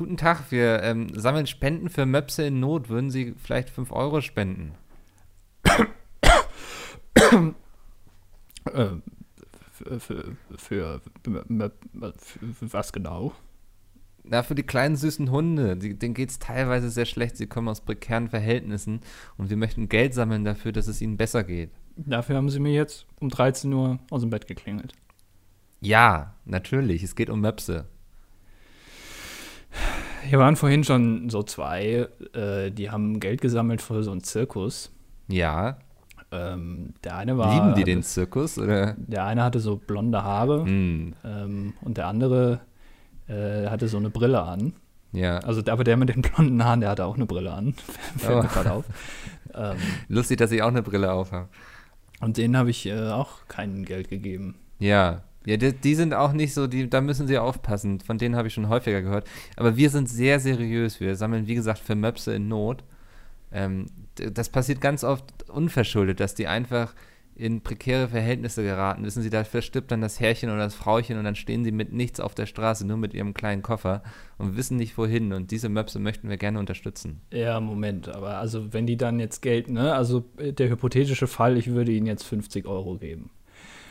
guten Tag, wir ähm, sammeln Spenden für Möpse in Not. Würden Sie vielleicht 5 Euro spenden? äh, für, für, für, für, was genau? Na, für die kleinen süßen Hunde. Die, denen geht es teilweise sehr schlecht. Sie kommen aus prekären Verhältnissen und wir möchten Geld sammeln dafür, dass es ihnen besser geht. Dafür haben sie mir jetzt um 13 Uhr aus dem Bett geklingelt. Ja, natürlich. Es geht um Möpse. Hier waren vorhin schon so zwei, äh, die haben Geld gesammelt für so einen Zirkus. Ja. Ähm, der eine war. Lieben die den Zirkus? Oder? Der eine hatte so blonde Haare Mm. ähm, und der andere äh, hatte so eine Brille an. Ja. Also, aber der mit den blonden Haaren, der hatte auch eine Brille an. Fällt Oh. mir gerade auf. Ähm, Lustig, dass ich auch eine Brille aufhabe. und denen habe ich äh, auch kein Geld gegeben. Ja. Ja, die, die sind auch nicht so, die, da müssen sie aufpassen. Von denen habe ich schon häufiger gehört. Aber wir sind sehr seriös. Wir sammeln, wie gesagt, für Möpse in Not. Ähm, das passiert ganz oft unverschuldet, dass die einfach in prekäre Verhältnisse geraten. Wissen Sie, da verstirbt dann das Herrchen oder das Frauchen und dann stehen sie mit nichts auf der Straße, nur mit ihrem kleinen Koffer und wissen nicht wohin. Und diese Möpse möchten wir gerne unterstützen. Ja, Moment, aber also wenn die dann jetzt Geld, ne, also äh, der hypothetische Fall, ich würde ihnen jetzt 50 Euro geben.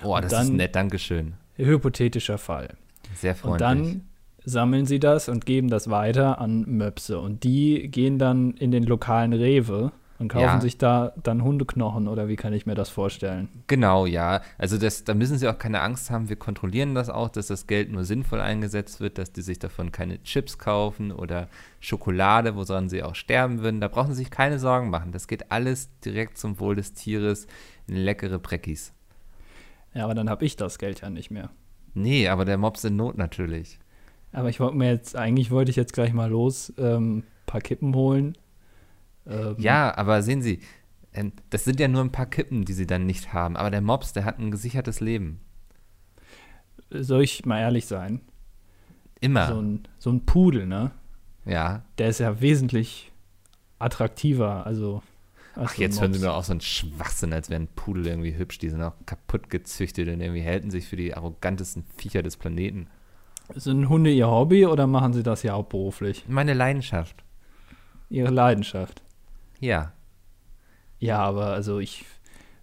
Oh, das dann- ist nett, Dankeschön. Hypothetischer Fall. Sehr freundlich. Und dann sammeln sie das und geben das weiter an Möpse. Und die gehen dann in den lokalen Rewe und kaufen Ja. sich da dann Hundeknochen oder wie kann ich mir das vorstellen? Genau, ja. Also das, da müssen Sie auch keine Angst haben. Wir kontrollieren das auch, dass das Geld nur sinnvoll eingesetzt wird, dass die sich davon keine Chips kaufen oder Schokolade, woran sie auch sterben würden. Da brauchen Sie sich keine Sorgen machen. Das geht alles direkt zum Wohl des Tieres in leckere Breckis. Ja, aber dann habe ich das Geld ja nicht mehr. Nee, aber der Mops in Not natürlich. Aber ich wollte mir jetzt, eigentlich wollte ich jetzt gleich mal los, ähm, paar Kippen holen. Ähm, Ja, aber sehen Sie, ähm, das sind ja nur ein paar Kippen, die Sie dann nicht haben. Aber der Mops, der hat ein gesichertes Leben. Soll ich mal ehrlich sein? Immer. So, ein, so ein Pudel, ne? ja. Der ist ja wesentlich attraktiver, also. Ach, so jetzt hören Sie mir auch so einen Schwachsinn, als wären Pudel irgendwie hübsch. Die sind auch kaputt gezüchtet und irgendwie halten sich für die arrogantesten Viecher des Planeten. Sind Hunde ihr Hobby oder machen sie das ja hauptberuflich? Meine Leidenschaft. Ihre Leidenschaft. Ja. Ja, aber also ich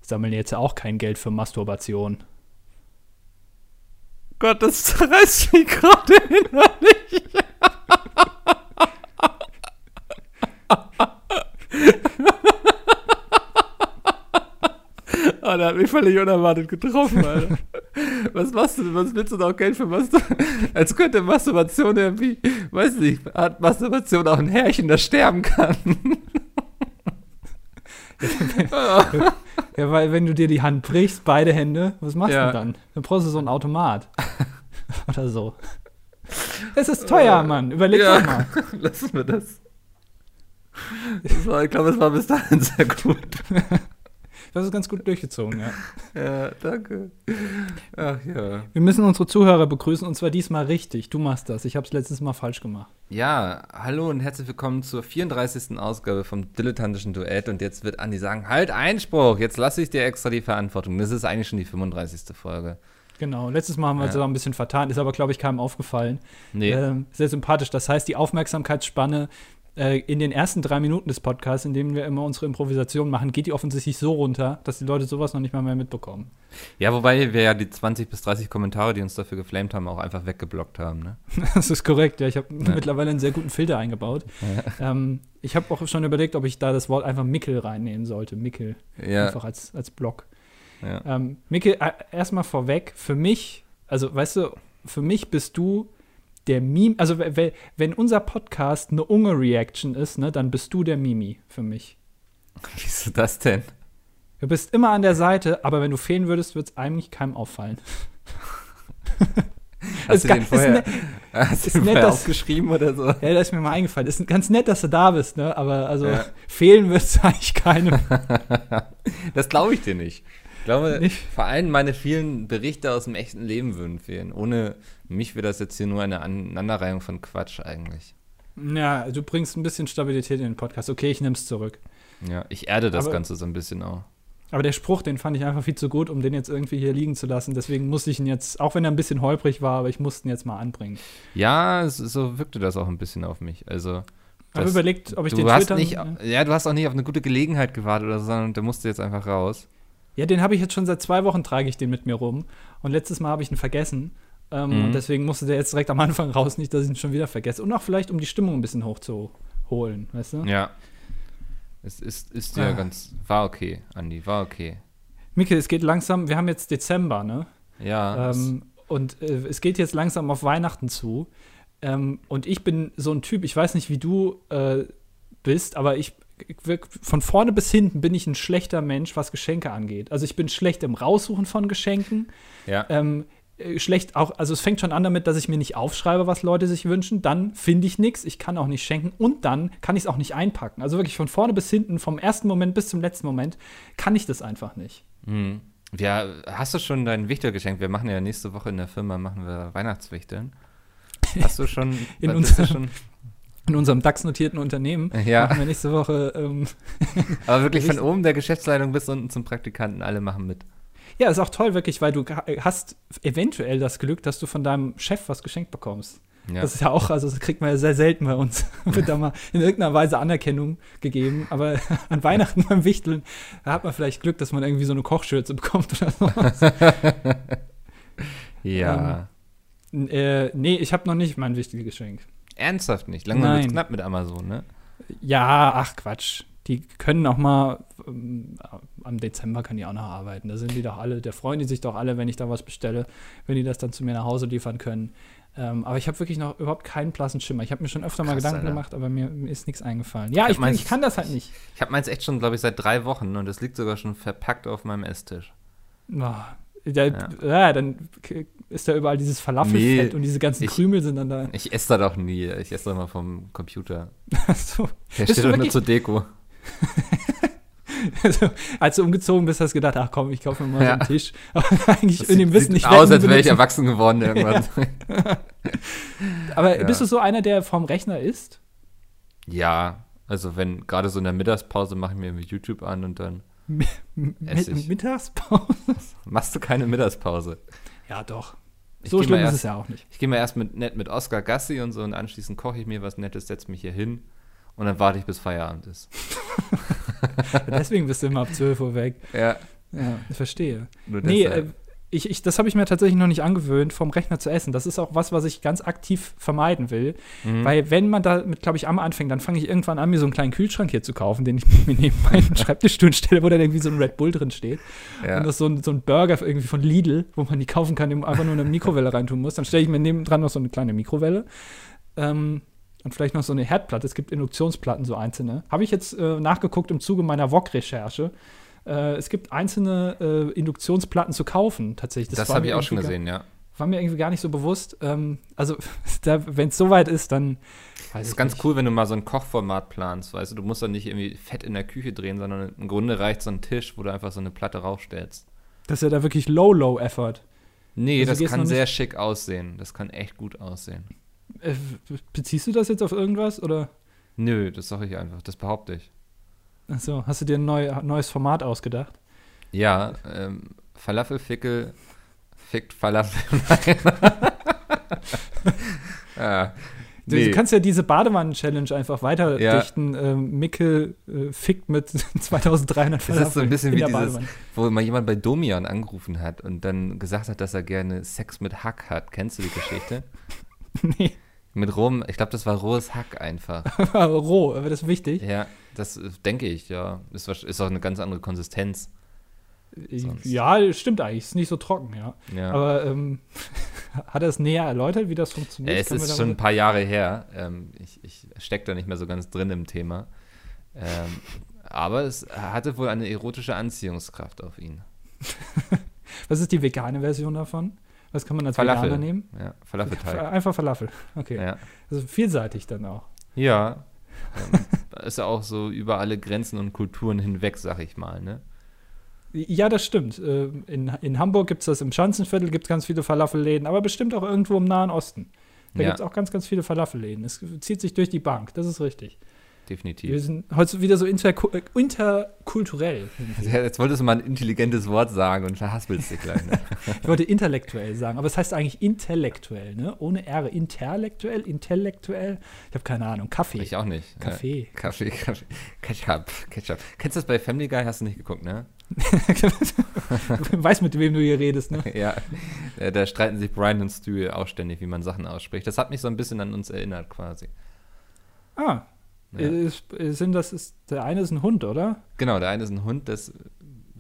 sammle jetzt auch kein Geld für Masturbation. Gott, das zerreißt mich gerade innerlich. Der hat mich völlig unerwartet getroffen, Alter. Was machst du? Was willst du noch Geld für Masturbation? Als könnte Masturbation irgendwie, weiß nicht, hat Masturbation auch ein Härchen, das sterben kann. Ja, weil wenn du dir die Hand brichst, beide Hände, was machst Ja. du dann? Dann brauchst du so einen Automat. Oder so. Es ist teuer, Mann. Überleg Ja. doch mal. Lassen wir das. das war, ich glaube, es war bis dahin sehr gut. Das ist ganz gut durchgezogen, ja. Ja, danke. Ach ja. Wir müssen unsere Zuhörer begrüßen und zwar diesmal richtig. Du machst das. Ich habe es letztes Mal falsch gemacht. Ja, hallo und herzlich willkommen zur 34. Ausgabe vom Dilettantischen Duett. Und jetzt wird Andi sagen: Halt, Einspruch, jetzt lasse ich dir extra die Verantwortung. Das ist eigentlich schon die 35. Folge. Genau. Letztes Mal haben wir uns Ja. aber ein bisschen vertan, ist aber, glaube ich, keinem aufgefallen. Nee. Ähm, sehr sympathisch. Das heißt, die Aufmerksamkeitsspanne äh, in den ersten drei Minuten des Podcasts, in denen wir immer unsere Improvisation machen, geht die offensichtlich so runter, dass die Leute sowas noch nicht mal mehr mitbekommen. Ja, wobei wir ja die 20 bis 30 Kommentare, die uns dafür geflamed haben, auch einfach weggeblockt haben. Ne? Das ist korrekt, ja. Ich habe mittlerweile einen sehr guten Filter eingebaut. Ähm, ich habe auch schon überlegt, ob ich da das Wort einfach Mickel reinnehmen sollte. Mickel. Ja, Einfach als, als Block. ja. Ähm, Mickel, äh, erstmal vorweg, für mich, also weißt du, für mich bist du der Meme, also we- we- wenn unser Podcast eine Unge-Reaction ist, ne, dann bist du der Mimi für mich. Wieso das denn? Du bist immer an der Seite, aber wenn du fehlen würdest, wird es eigentlich keinem auffallen. Hast du den ist vorher, ne- hast ist du den nett, vorher dass- aufgeschrieben oder so? Ja, das ist mir mal eingefallen. Ist ganz nett, dass du da bist, ne? Aber also Ja. fehlen wird es eigentlich keinem. Das glaube ich dir nicht. Ich glaube, Nicht? vor allem meine vielen Berichte aus dem echten Leben würden fehlen. Ohne mich wäre das jetzt hier nur eine Aneinanderreihung von Quatsch eigentlich. Ja, du bringst ein bisschen Stabilität in den Podcast. Okay, ich nehm's zurück. Ja, ich erde das Aber- Ganze so ein bisschen auch. Aber der Spruch, den fand ich einfach viel zu gut, um den jetzt irgendwie hier liegen zu lassen. Deswegen musste ich ihn jetzt, auch wenn er ein bisschen holprig war, aber ich musste ihn jetzt mal anbringen. Ja, so wirkte das auch ein bisschen auf mich. Also. Habe überlegt, ob ich du den hast twittern nicht, Ja, du hast auch nicht auf eine gute Gelegenheit gewartet oder so, sondern der musste jetzt einfach raus. Ja, den habe ich jetzt schon seit zwei Wochen, trage ich den mit mir rum. Und letztes Mal habe ich ihn vergessen. Ähm, Mhm. Und deswegen musste der jetzt direkt am Anfang raus, nicht, dass ich ihn schon wieder vergesse. Und auch vielleicht, um die Stimmung ein bisschen hochzuholen, weißt du? Ja. Es ist, ist ja Ah. ganz. War okay, Andi, war okay. Mikkel, es geht langsam, wir haben jetzt Dezember, ne? Ja. Ähm, und äh, es geht jetzt langsam auf Weihnachten zu. Ähm, und ich bin so ein Typ, ich weiß nicht, wie du äh, bist, aber ich von vorne bis hinten bin ich ein schlechter Mensch, was Geschenke angeht. Also ich bin schlecht im Raussuchen von Geschenken. ja. Ähm, äh, schlecht auch, also es fängt schon an damit, dass ich mir nicht aufschreibe, was Leute sich wünschen. Dann finde ich nichts, ich kann auch nicht schenken und dann kann ich es auch nicht einpacken. Also wirklich von vorne bis hinten, vom ersten Moment bis zum letzten Moment, kann ich das einfach nicht. Hm. Ja, hast du schon dein Wichtel geschenkt? Wir machen ja nächste Woche in der Firma machen wir Weihnachtswichteln. Hast du schon In unserem- In unserem DAX-notierten Unternehmen Ja. machen wir nächste Woche. Ähm, Aber wirklich von oben der Geschäftsleitung bis unten zum Praktikanten, alle machen mit. ja, ist auch toll, wirklich, weil du hast eventuell das Glück, dass du von deinem Chef was geschenkt bekommst. Ja. Das ist ja auch, also das kriegt man ja sehr selten bei uns. Wird da mal in irgendeiner Weise Anerkennung gegeben. Aber an Weihnachten beim Wichteln, da hat man vielleicht Glück, dass man irgendwie so eine Kochschürze bekommt oder so. ja. N- äh, nee, ich habe noch nicht mein wichtiges Geschenk. Ernsthaft nicht. Langsam wird's knapp mit Amazon, ne? Ja, ach Quatsch. Die können auch mal, ähm, am Dezember können die auch noch arbeiten. Da sind die doch alle, da freuen die sich doch alle, wenn ich da was bestelle, wenn die das dann zu mir nach Hause liefern können. Ähm, aber ich habe wirklich noch überhaupt keinen blassen Schimmer. Ich habe mir schon öfter mal Krass, Gedanken Alter. gemacht, aber mir, mir ist nichts eingefallen. Ja, Ich ich, meins- ich kann das halt nicht. Ich habe meins echt schon, glaube ich, seit drei Wochen und es liegt sogar schon verpackt auf meinem Esstisch. Oh, der, ja. Ja. dann ist da überall dieses Falafelfett Nee, und diese ganzen ich- Krümel sind dann da. Ich esse da doch nie. Ich esse doch mal vom Computer. so. Der steht doch nur zur Deko. Also, als du umgezogen bist, hast du gedacht, ach komm, ich kaufe mir mal so Ja. einen Tisch. Aber eigentlich Das in dem sieht, Wissen nicht aus, als wäre ich erwachsen geworden irgendwann. Aber Ja. bist du so einer, der vorm Rechner ist? Ja, also wenn gerade so in der Mittagspause mache ich mir YouTube an und dann M Ess ich. Mittagspause? machst du keine Mittagspause. Ja, doch. Ich so schlimm mal ist erst- es ja auch nicht. Ich gehe mal erst mit, nett mit Oscar Gassi und so und anschließend koche ich mir was Nettes, setze mich hier hin und dann warte ich, bis Feierabend ist. Deswegen bist du immer ab 12 Uhr weg. Ja, Ja, verstehe. nur Nee, äh, ich, ich, das habe ich mir tatsächlich noch nicht angewöhnt, vom Rechner zu essen. Das ist auch was, was ich ganz aktiv vermeiden will. Mhm. Weil wenn man damit, glaube ich, am anfängt, dann fange ich irgendwann an, mir so einen kleinen Kühlschrank hier zu kaufen, den ich mir neben meinen Schreibtischstuhl stelle, wo dann irgendwie so ein Red Bull drin steht. ja. Und das ist so ein, so ein Burger irgendwie von Lidl, wo man die kaufen kann, den man einfach nur eine Mikrowelle reintun muss. Dann stelle ich mir nebendran noch so eine kleine Mikrowelle. Ähm, und vielleicht noch so eine Herdplatte. Es gibt Induktionsplatten, so einzelne. Habe ich jetzt äh, nachgeguckt im Zuge meiner Wok-Recherche. Äh, es gibt einzelne äh, Induktionsplatten zu kaufen, tatsächlich. das war habe ich auch schon gesehen, ja. War mir irgendwie gar nicht so bewusst. Ähm, also, wenn es soweit ist, dann. Das ist ganz nicht. cool, wenn du mal so ein Kochformat planst, weißt du, du musst dann nicht irgendwie fett in der Küche drehen, sondern im Grunde reicht so ein Tisch, wo du einfach so eine Platte raufstellst. Das ist ja da wirklich Low-Low-Effort. Nee, Also das kann sehr schick aussehen. Das kann echt gut aussehen. Äh, beziehst du das jetzt auf irgendwas? Oder? Nö, das sage ich einfach, das behaupte ich. Achso, hast du dir ein neu, neues Format ausgedacht? Ja, ähm, Falafelfickel fickt Falafel. Du, nee. du kannst ja diese Badewannen-Challenge einfach weiter Ja. dichten. Ähm, Mickel äh, fickt mit 2300 Das ist so ein bisschen wie dieses, wo mal jemand bei Domian angerufen hat und dann gesagt hat, dass er gerne Sex mit Hack hat. Kennst du die Geschichte? nee, Mit rohem, ich glaube, das war rohes Hack einfach. roh, aber das ist wichtig. Ja, das äh, denke ich, ja. Ist, ist auch eine ganz andere Konsistenz. sonst. Ja, stimmt eigentlich. Ist nicht so trocken, ja. Ja. Aber ähm, hat er es näher erläutert, wie das Ja, funktioniert? es wir ist schon ein paar Jahre her. Ähm, ich ich stecke da nicht mehr so ganz drin im Thema. Ähm, aber es hatte wohl eine erotische Anziehungskraft auf ihn. Was ist die vegane Version davon? Was kann man als Falafel. Veganer nehmen? Ja, Falafelteig. Einfach Falafel. Okay. Ja, Also vielseitig dann auch. ja. ähm, ist ja auch so über alle Grenzen und Kulturen hinweg, sag ich mal. Ne? Ja, das stimmt. Äh, In, in Hamburg gibt es das im Schanzenviertel, gibt es ganz viele Falafelläden, aber bestimmt auch irgendwo im Nahen Osten. Da Ja. gibt es auch ganz, ganz viele Falafelläden. Es zieht sich durch die Bank, das ist richtig. Definitiv. Wir sind heute wieder so interku interkulturell. Ja, Jetzt wolltest du mal ein intelligentes Wort sagen und verhaspelst dich gleich. Ne? Ich wollte intellektuell sagen, aber es heißt eigentlich intellektuell, ne? Ohne R. Intellektuell, intellektuell. Ich habe keine Ahnung. Kaffee. Ich auch nicht. Kaffee. Ja, Kaffee, Kaffee. Ketchup, Ketchup. Kennst du das bei Family Guy? Hast du nicht geguckt, ne? du weißt, mit wem du hier redest, ne? ja. Äh, Da streiten sich Brian und Stu auch ständig, wie man Sachen ausspricht. Das hat mich so ein bisschen an uns erinnert, quasi. Ah. Ja. Ist, sind das ist, der eine ist ein Hund, oder? Genau, der eine ist ein Hund, das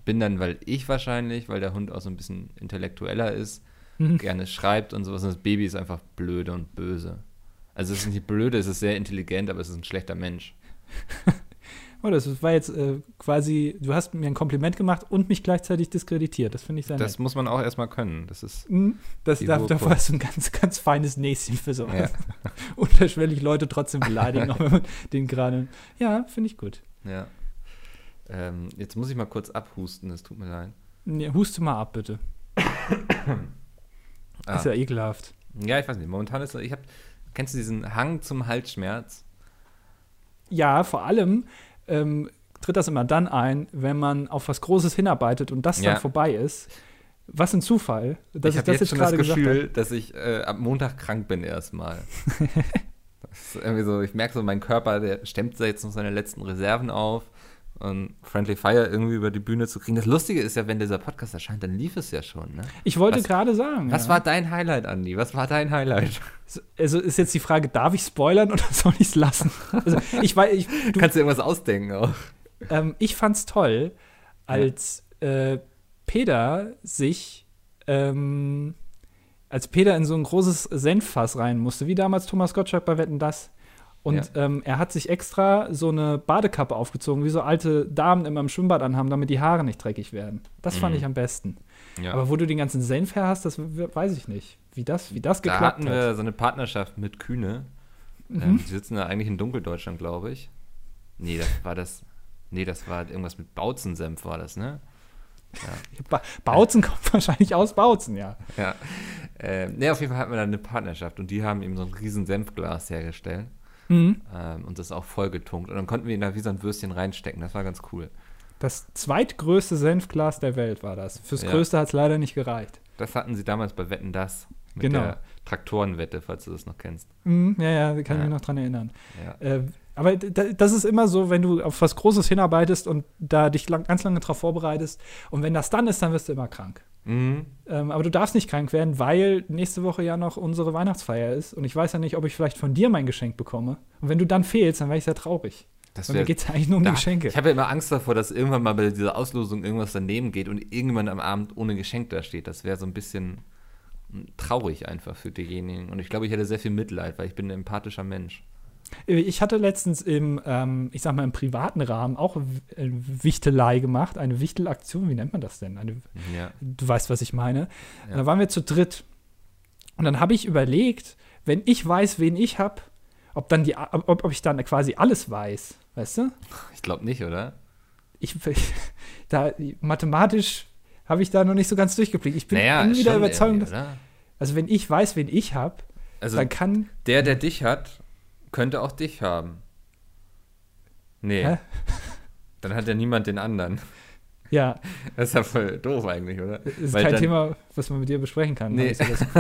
bin dann, weil ich wahrscheinlich, weil der Hund auch so ein bisschen intellektueller ist, Mhm. gerne schreibt und sowas. Und das Baby ist einfach blöde und böse. Also es ist nicht blöde, es ist sehr intelligent, aber es ist ein schlechter Mensch. Oh, das war jetzt äh, quasi, du hast mir ein Kompliment gemacht und mich gleichzeitig diskreditiert. Das finde ich sehr Das nett. muss man auch erstmal können. Das ist Mhm. Das, die da, hohe davor hast du ein ganz, ganz feines Näschen für sowas. Ja. Unterschwellig Leute trotzdem beleidigen, auch wenn man den gerade. Ja, finde ich gut. Ja. Ähm, jetzt muss ich mal kurz abhusten, es tut mir leid. Nee, huste mal ab, bitte. Ah. Ist ja ekelhaft. Ja, ich weiß nicht. Momentan ist ich habe, kennst du diesen Hang zum Halsschmerz? Ja, vor allem ähm, tritt das immer dann ein, wenn man auf was Großes hinarbeitet und das Ja. dann vorbei ist. Was ein Zufall, dass ich ich, das jetzt schon das gerade gesagt Gefühl, habe. dass ich äh, ab Montag krank bin erstmal. das so, ich merke so, mein Körper, der stemmt jetzt noch seine letzten Reserven auf. Und Friendly Fire irgendwie über die Bühne zu kriegen. Das Lustige ist ja, wenn dieser Podcast erscheint, dann lief es ja schon. Ne? Ich wollte Was- gerade sagen. Was ja. war dein Highlight, Andi? Was war dein Highlight? Also ist jetzt die Frage, darf ich spoilern oder soll ich es lassen? Also ich weiß, ich, Du kannst dir irgendwas ausdenken auch. ähm, ich fand's toll, als äh, Peter sich, ähm, als Peter in so ein großes Senffass rein musste, wie damals Thomas Gottschalk bei Wetten das. Und ähm, er hat sich extra so eine Badekappe aufgezogen, wie so alte Damen immer im Schwimmbad anhaben, damit die Haare nicht dreckig werden. Das fand Mhm. ich am besten. Ja. Aber wo du den ganzen Senf her hast, das weiß ich nicht. Wie das, wie das da geklappt hatten hat. wir so eine Partnerschaft mit Kühne. Mhm. Ähm, die sitzen da eigentlich in Dunkeldeutschland, glaube ich. Nee, das war das. Nee, das war irgendwas mit Bautzensenf, war das, ne? Ba Bautzen kommt wahrscheinlich aus Bautzen, ja. Ja. Ähm, ne, auf jeden Fall hatten wir da eine Partnerschaft und die haben eben so ein riesen Senfglas hergestellt Mhm. ähm, und das auch vollgetunkt. Und dann konnten wir ihn da wie so ein Würstchen reinstecken. Das war ganz cool. Das zweitgrößte Senfglas der Welt war das. Fürs Ja. größte hat es leider nicht gereicht. Das hatten sie damals bei Wetten Das. Mit Genau. der Traktorenwette, falls du das noch kennst. Mhm, ja, ja, kann ich Ja. mich noch dran erinnern. Ja. Äh, aber das ist immer so, wenn du auf was Großes hinarbeitest und da dich lang, ganz lange drauf vorbereitest. Und wenn das dann ist, dann wirst du immer krank. Mhm. Ähm, aber du darfst nicht krank werden, weil nächste Woche ja noch unsere Weihnachtsfeier ist. Und ich weiß ja nicht, ob ich vielleicht von dir mein Geschenk bekomme. Und wenn du dann fehlst, dann wäre ich sehr traurig. Das Weil mir wär- geht es ja eigentlich nur um Da- Geschenke. Ich habe ja immer Angst davor, dass irgendwann mal bei dieser Auslosung irgendwas daneben geht und irgendwann am Abend ohne Geschenk da steht. Das wäre so ein bisschen traurig einfach für diejenigen. Und ich glaube, ich hätte sehr viel Mitleid, weil ich bin ein empathischer Mensch. Ich hatte letztens im, ähm, ich sag mal, im privaten Rahmen auch W- äh, Wichtelei gemacht, eine Wichtelaktion, wie nennt man das denn? Eine, Ja. du weißt, was ich meine. Ja. Da waren wir zu dritt. Und dann habe ich überlegt, wenn ich weiß, wen ich habe, ob dann die, ob, ob ich dann quasi alles weiß, weißt du? Ich glaube nicht, oder? Ich, da mathematisch habe ich da noch nicht so ganz durchgeblickt. Ich bin naja, irgendwie der Überzeugung, dass, also wenn ich weiß, wen ich habe, Also dann kann der, der dich hat, könnte auch dich haben. Nee. Hä? Dann hat ja niemand den anderen. ja, Das ist ja voll doof eigentlich, oder? das ist Weil kein dann- Thema, was man mit dir besprechen kann. Nee. das.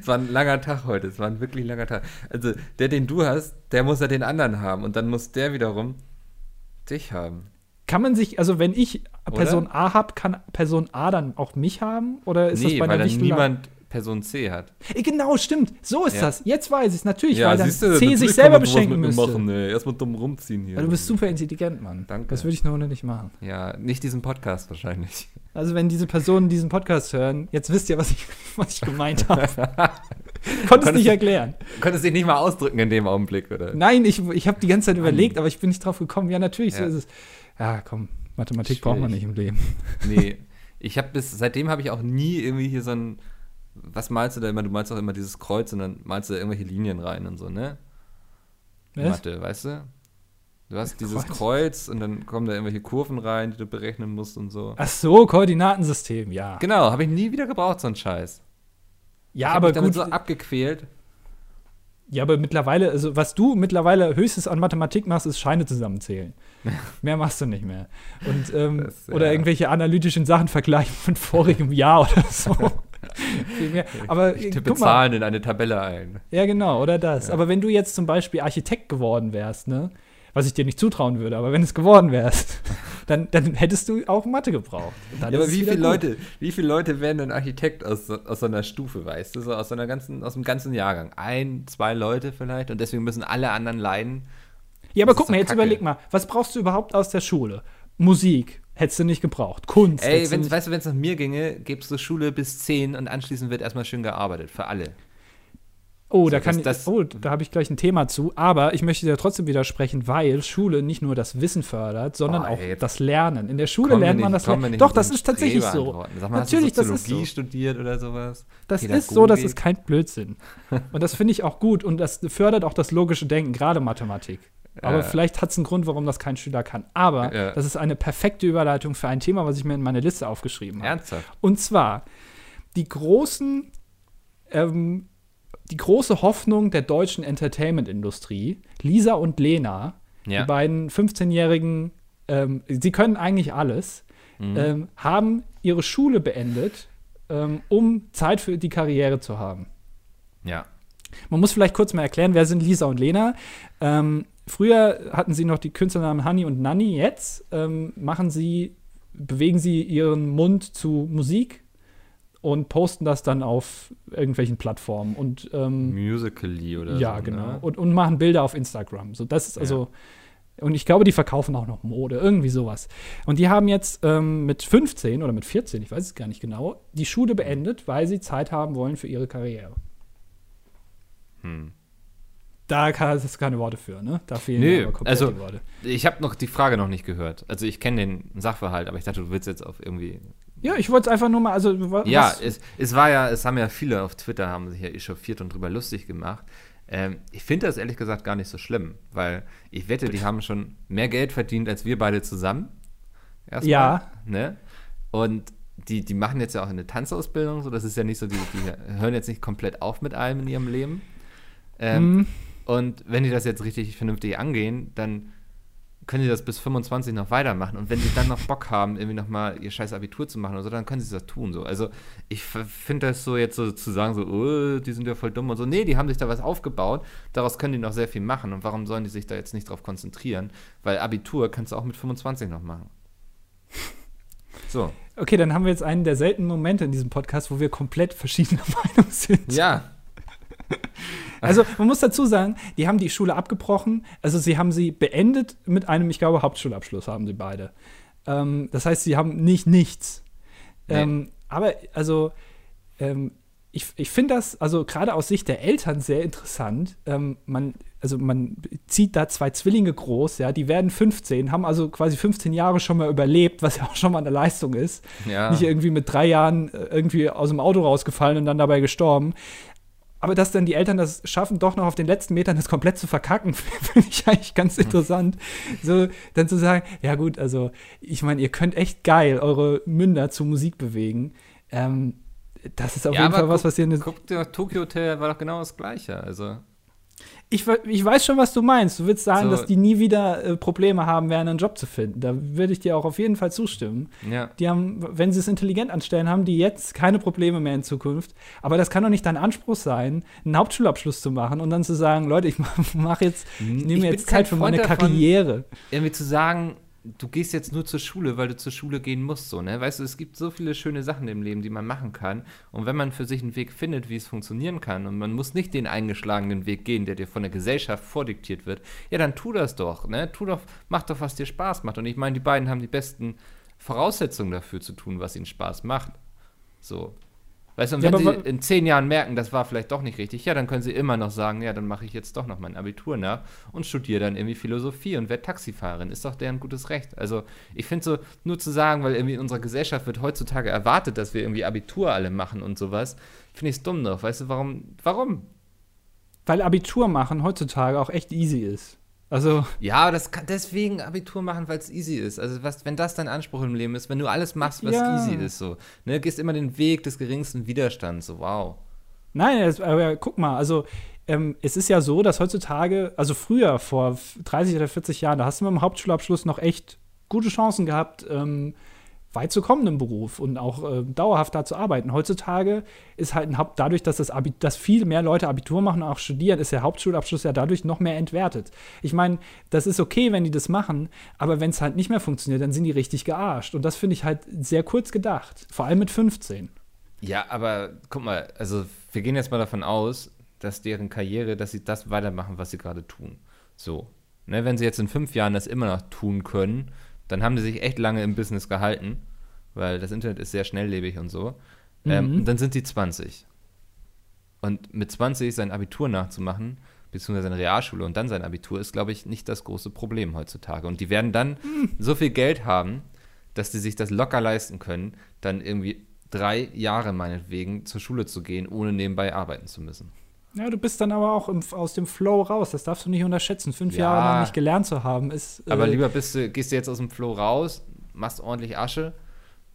Es war ein langer Tag heute. Es war ein wirklich langer Tag. Also, der, den du hast, der muss ja den anderen haben. Und dann muss der wiederum dich haben. Kann man sich, also wenn ich Person A habe, kann Person A dann auch mich haben? Oder ist das nee, bei weil einer dann Wichtelei? niemand Person C hat. Äh, Genau, stimmt. So ist Ja. das. Jetzt weiß ich es natürlich, weil dann siehst du, C sich selber beschenken müsste. Machen, ey. Erstmal dumm rumziehen hier. Weil du bist super intelligent, Mann. Danke. Das würde ich nur ohne dich machen. Ja, nicht diesen Podcast wahrscheinlich. Also wenn diese Personen diesen Podcast hören, jetzt wisst ihr, was ich, was ich gemeint habe. Konnte es nicht erklären. Konntest dich nicht mal ausdrücken in dem Augenblick, oder? Nein, ich, ich habe die ganze Zeit überlegt, aber ich bin nicht drauf gekommen. Ja, natürlich, so Ja. ist es. Ja, komm, Mathematik Schwierig. braucht man nicht im Leben. Nee. Ich habe bis, seitdem habe ich auch nie irgendwie hier so ein, was malst du da immer? Du malst auch immer dieses Kreuz und dann malst du da irgendwelche Linien rein und so, ne? Was? Mathe, weißt du? Du hast dieses Kreuz? Kreuz und dann kommen da irgendwelche Kurven rein, die du berechnen musst und so. Ach so, Koordinatensystem, ja. Genau, habe ich nie wieder gebraucht, so einen Scheiß. Ja, ich aber mich damit gut. so abgequält. Ja, aber mittlerweile, also was du mittlerweile höchstes an Mathematik machst, ist Scheine zusammenzählen. mehr machst du nicht mehr. Und, ähm, das, ja. Oder irgendwelche analytischen Sachen vergleichen von vorigem Jahr oder so. Aber ich tippe Zahlen in eine Tabelle ein. Ja, genau, oder das. Ja. Aber wenn du jetzt zum Beispiel Architekt geworden wärst, ne? was ich dir nicht zutrauen würde, aber wenn es geworden wärst, dann, dann hättest du auch Mathe gebraucht. Ja, aber wie viele, Leute, wie viele Leute werden ein Architekt aus, aus so einer Stufe, weißt du, so aus, so einer ganzen, aus dem ganzen Jahrgang? Ein, zwei Leute vielleicht und deswegen müssen alle anderen leiden. Ja, aber guck mal, jetzt Kacke. überleg mal, was brauchst du überhaupt aus der Schule? Musik, hättest du nicht gebraucht. Kunst. Ey, wenn's, weißt du, wenn es nach mir ginge, gäbest du Schule bis 10 und anschließend wird erstmal schön gearbeitet. Für alle. Oh, so, da kann das, oh, da habe ich gleich ein Thema zu. Aber ich möchte dir trotzdem widersprechen, weil Schule nicht nur das Wissen fördert, sondern oh, auch das Lernen. In der Schule lernt man das. Lernen. Doch, das ist tatsächlich so. Sag mal, Natürlich, hast du Soziologie das ist so. studiert oder sowas? Das Pädagogik. ist so, das ist kein Blödsinn. Und das finde ich auch gut und das fördert auch das logische Denken, gerade Mathematik. Aber äh, vielleicht hat es einen Grund, warum das kein Schüler kann. Aber äh, das ist eine perfekte Überleitung für ein Thema, was ich mir in meine Liste aufgeschrieben habe. Ernsthaft? Und zwar die großen ähm, die große Hoffnung der deutschen Entertainment-Industrie, Lisa und Lena, ja. die beiden 15-jährigen, ähm, sie können eigentlich alles, mhm. ähm, haben ihre Schule beendet, ähm, um Zeit für die Karriere zu haben. Ja. Man muss vielleicht kurz mal erklären, wer sind Lisa und Lena. Ähm, früher hatten sie noch die Künstlernamen Honey und Nanny. Jetzt ähm, machen sie, bewegen sie ihren Mund zu Musik und posten das dann auf irgendwelchen Plattformen und ähm, Musically oder ja so, genau ne? und, und machen Bilder auf Instagram so das ist also ja. und ich glaube die verkaufen auch noch Mode irgendwie sowas und die haben jetzt ähm, mit 15 oder mit 14 ich weiß es gar nicht genau die Schule beendet weil sie Zeit haben wollen für ihre Karriere hm. Da hast du keine Worte für, ne? Da fehlen Nö, aber komplett also, die Worte. Ich habe noch die Frage noch nicht gehört. Also ich kenne den Sachverhalt, aber ich dachte, du willst jetzt auf irgendwie ja, ich wollte es einfach nur mal, also Ja, es, es war ja, es haben ja viele auf Twitter haben sich ja echauffiert und drüber lustig gemacht. Ähm, ich finde das ehrlich gesagt gar nicht so schlimm, weil ich wette, die haben schon mehr Geld verdient als wir beide zusammen. Erstmal, ja. Ne? Und die, die machen jetzt ja auch eine Tanzausbildung, so das ist ja nicht so, die, die hören jetzt nicht komplett auf mit allem in ihrem Leben. Ähm, mhm. Und wenn die das jetzt richtig vernünftig angehen, dann können sie das bis 25 noch weitermachen. Und wenn sie dann noch Bock haben, irgendwie nochmal ihr scheiß Abitur zu machen oder so, dann können sie das tun. So. Also ich finde das so jetzt so zu sagen, so, oh, die sind ja voll dumm und so. Nee, die haben sich da was aufgebaut. Daraus können die noch sehr viel machen. Und warum sollen die sich da jetzt nicht drauf konzentrieren? Weil Abitur kannst du auch mit 25 noch machen. So. Okay, dann haben wir jetzt einen der seltenen Momente in diesem Podcast, wo wir komplett verschiedener Meinung sind. Ja, also man muss dazu sagen, die haben die Schule abgebrochen. Also sie haben sie beendet mit einem, ich glaube, Hauptschulabschluss haben sie beide. Ähm, das heißt, sie haben nicht nichts. Nee. Ähm, aber also ähm, ich, ich finde das, also gerade aus Sicht der Eltern sehr interessant. Ähm, man, also man zieht da zwei Zwillinge groß, ja, die werden 15, haben also quasi 15 Jahre schon mal überlebt, was ja auch schon mal eine Leistung ist. Ja. Nicht irgendwie mit drei Jahren äh, irgendwie aus dem Auto rausgefallen und dann dabei gestorben. Aber dass dann die Eltern das schaffen, doch noch auf den letzten Metern das komplett zu verkacken, finde ich eigentlich ganz hm. interessant. So, dann zu sagen, ja gut, also ich meine, ihr könnt echt geil eure Münder zu Musik bewegen. Ähm, das ist auf ja, jeden Fall was, was ihr. Guck dir Tokyo Hotel war doch genau das Gleiche. Also ich, ich weiß schon, was du meinst. Du willst sagen, so. dass die nie wieder äh, Probleme haben werden, einen Job zu finden. Da würde ich dir auch auf jeden Fall zustimmen. Ja. Die haben, wenn sie es intelligent anstellen, haben die jetzt keine Probleme mehr in Zukunft. Aber das kann doch nicht dein Anspruch sein, einen Hauptschulabschluss zu machen und dann zu sagen, Leute, ich mache jetzt, ich nehme mir jetzt Zeit für meine Karriere. Davon, irgendwie zu sagen, du gehst jetzt nur zur Schule, weil du zur Schule gehen musst, so, ne? Weißt du, es gibt so viele schöne Sachen im Leben, die man machen kann. Und wenn man für sich einen Weg findet, wie es funktionieren kann, und man muss nicht den eingeschlagenen Weg gehen, der dir von der Gesellschaft vordiktiert wird, ja, dann tu das doch, ne? Tu doch, mach doch, was dir Spaß macht. Und ich meine, die beiden haben die besten Voraussetzungen dafür zu tun, was ihnen Spaß macht. So. Weißt du, und wenn ja, sie in zehn Jahren merken, das war vielleicht doch nicht richtig, ja, dann können sie immer noch sagen, ja, dann mache ich jetzt doch noch mein Abitur nach und studiere dann irgendwie Philosophie und werde Taxifahrerin. Ist doch deren gutes Recht. Also ich finde so, nur zu sagen, weil irgendwie in unserer Gesellschaft wird heutzutage erwartet, dass wir irgendwie Abitur alle machen und sowas, finde ich es dumm doch. Weißt du, warum? Warum? Weil Abitur machen heutzutage auch echt easy ist. Also ja, das kann deswegen Abitur machen, weil es easy ist. Also was, wenn das dein Anspruch im Leben ist, wenn du alles machst, was ja. easy ist, so, ne, gehst immer den Weg des geringsten Widerstands, so wow. Nein, das, aber guck mal, also ähm, es ist ja so, dass heutzutage, also früher, vor 30 oder 40 Jahren, da hast du mit dem Hauptschulabschluss noch echt gute Chancen gehabt, ähm, weit zu kommen im Beruf und auch äh, dauerhaft da zu arbeiten. Heutzutage ist halt ein Haupt, dadurch, dass, das dass viel mehr Leute Abitur machen und auch studieren, ist der Hauptschulabschluss ja dadurch noch mehr entwertet. Ich meine, das ist okay, wenn die das machen, aber wenn es halt nicht mehr funktioniert, dann sind die richtig gearscht. Und das finde ich halt sehr kurz gedacht, vor allem mit 15. Ja, aber guck mal, also wir gehen jetzt mal davon aus, dass deren Karriere, dass sie das weitermachen, was sie gerade tun. So. Ne, wenn sie jetzt in fünf Jahren das immer noch tun können, dann haben die sich echt lange im Business gehalten, weil das Internet ist sehr schnelllebig und so. Ähm, mhm. Ähm, und dann sind sie 20. Und mit 20 sein Abitur nachzumachen, beziehungsweise seine Realschule und dann sein Abitur, ist, glaube ich, nicht das große Problem heutzutage. Und die werden dann mhm. so viel Geld haben, dass sie sich das locker leisten können, dann irgendwie drei Jahre meinetwegen zur Schule zu gehen, ohne nebenbei arbeiten zu müssen. Ja, du bist dann aber auch im, aus dem Flow raus. Das darfst du nicht unterschätzen. Fünf ja, Jahre lang nicht gelernt zu haben, ist. Äh, aber lieber bist du, gehst du jetzt aus dem Flow raus, machst ordentlich Asche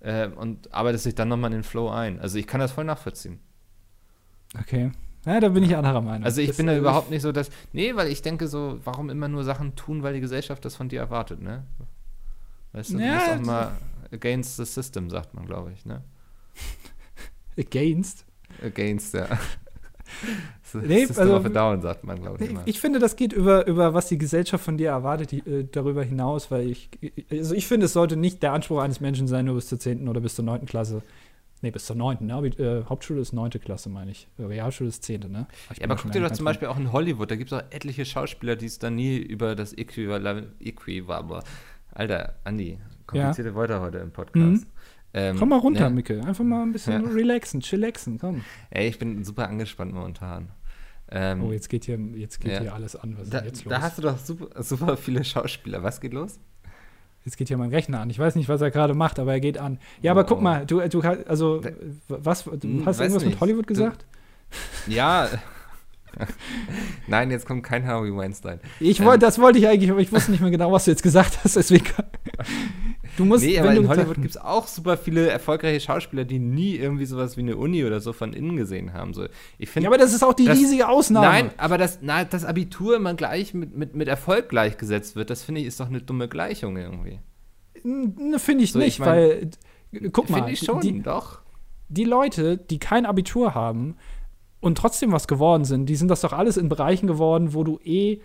äh, und arbeitest dich dann nochmal in den Flow ein. Also ich kann das voll nachvollziehen. Okay. Ja, da bin ich anderer Meinung. Also ich das, bin da äh, überhaupt nicht so, dass. Nee, weil ich denke so, warum immer nur Sachen tun, weil die Gesellschaft das von dir erwartet, ne? Weißt du, ja, du musst auch mal against the system, sagt man, glaube ich, ne? against? Against, ja. Nee, System also, Down, sagt man, glaube ich. Immer. Ich finde, das geht über, über was die Gesellschaft von dir erwartet, die, äh, darüber hinaus, weil ich, also ich finde, es sollte nicht der Anspruch eines Menschen sein, nur bis zur 10. oder bis zur 9. Klasse. Nee, bis zur 9. Ne? Äh, Hauptschule ist 9. Klasse, meine ich. Realschule ist 10. Ne? Ja, aber guck dir doch zum Beispiel auch in Hollywood, da gibt es auch etliche Schauspieler, die es dann nie über das Äquivalent, Äquivalent, Alter, Andi, komplizierte ja. Wörter heute im Podcast. Mhm. Ähm, komm mal runter, ja. Micke. Einfach mal ein bisschen ja. relaxen, chillaxen, komm. Ey, ich bin super angespannt momentan. Ähm, oh, jetzt geht hier, jetzt geht ja. hier alles an. Was da, ist jetzt los? Da hast du doch super, super viele Schauspieler. Was geht los? Jetzt geht hier mein Rechner an. Ich weiß nicht, was er gerade macht, aber er geht an. Ja, aber oh. guck mal, du, du also, was, du hm, hast irgendwas nicht. mit Hollywood gesagt? Du, ja. Nein, jetzt kommt kein Harvey Weinstein. Ich wollte, ähm, das wollte ich eigentlich, aber ich wusste nicht mehr genau, was du jetzt gesagt hast, deswegen. Du musst, nee, aber in Hollywood gibt es auch super viele erfolgreiche Schauspieler, die nie irgendwie sowas wie eine Uni oder so von innen gesehen haben. So, ich find, ja, aber das ist auch die das, riesige Ausnahme. Nein, aber das, na, das Abitur immer gleich mit, mit, mit Erfolg gleichgesetzt wird, das finde ich ist doch eine dumme Gleichung irgendwie. Finde ich so, nicht, ich mein, weil, guck mal. Finde ich schon, die, doch. Die Leute, die kein Abitur haben und trotzdem was geworden sind, die sind das doch alles in Bereichen geworden, wo du eh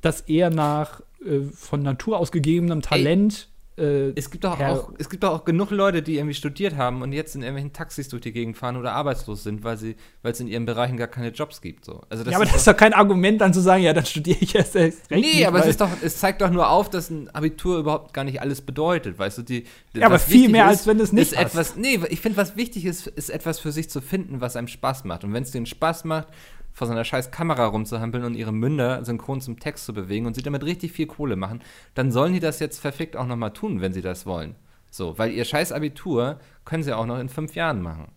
das eher nach äh, von Natur aus gegebenem Talent Ey äh, es, gibt doch auch, es gibt doch auch genug Leute, die irgendwie studiert haben und jetzt in irgendwelchen Taxis durch die Gegend fahren oder arbeitslos sind, weil sie, weil es in ihren Bereichen gar keine Jobs gibt. So. Also ja, aber das ist doch kein Argument, dann zu sagen, ja, dann studiere ich erst recht. Nee, nicht, aber es, ist doch, es zeigt doch nur auf, dass ein Abitur überhaupt gar nicht alles bedeutet. Weißt du, die. Ja, aber viel mehr, ist, als wenn es nicht ist. Etwas, nee, ich finde, was wichtig ist, ist etwas für sich zu finden, was einem Spaß macht. Und wenn es den Spaß macht, vor so einer scheiß Kamera rumzuhampeln und ihre Münder synchron zum Text zu bewegen und sie damit richtig viel Kohle machen, dann sollen die das jetzt verfickt auch nochmal tun, wenn sie das wollen. So, weil ihr scheiß Abitur können sie auch noch in fünf Jahren machen.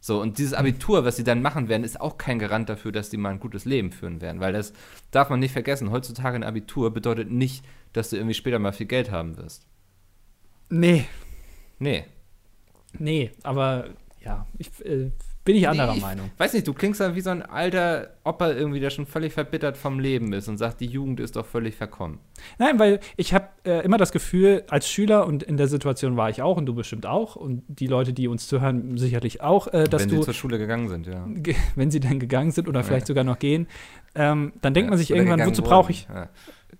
So, und dieses Abitur, was sie dann machen werden, ist auch kein Garant dafür, dass die mal ein gutes Leben führen werden, weil das darf man nicht vergessen. Heutzutage ein Abitur bedeutet nicht, dass du irgendwie später mal viel Geld haben wirst. Nee. Nee. Nee, aber ja, ich äh, bin ich anderer nee, ich Meinung. Weiß nicht, du klingst dann wie so ein alter Opa irgendwie, der schon völlig verbittert vom Leben ist und sagt, die Jugend ist doch völlig verkommen. Nein, weil ich habe äh, immer das Gefühl, als Schüler und in der Situation war ich auch und du bestimmt auch und die Leute, die uns zuhören, sicherlich auch, äh, dass wenn du. Wenn sie zur Schule gegangen sind, ja. Wenn sie dann gegangen sind oder ja. vielleicht sogar noch gehen, ähm, dann denkt ja, man sich irgendwann, wozu brauche ich. Ja.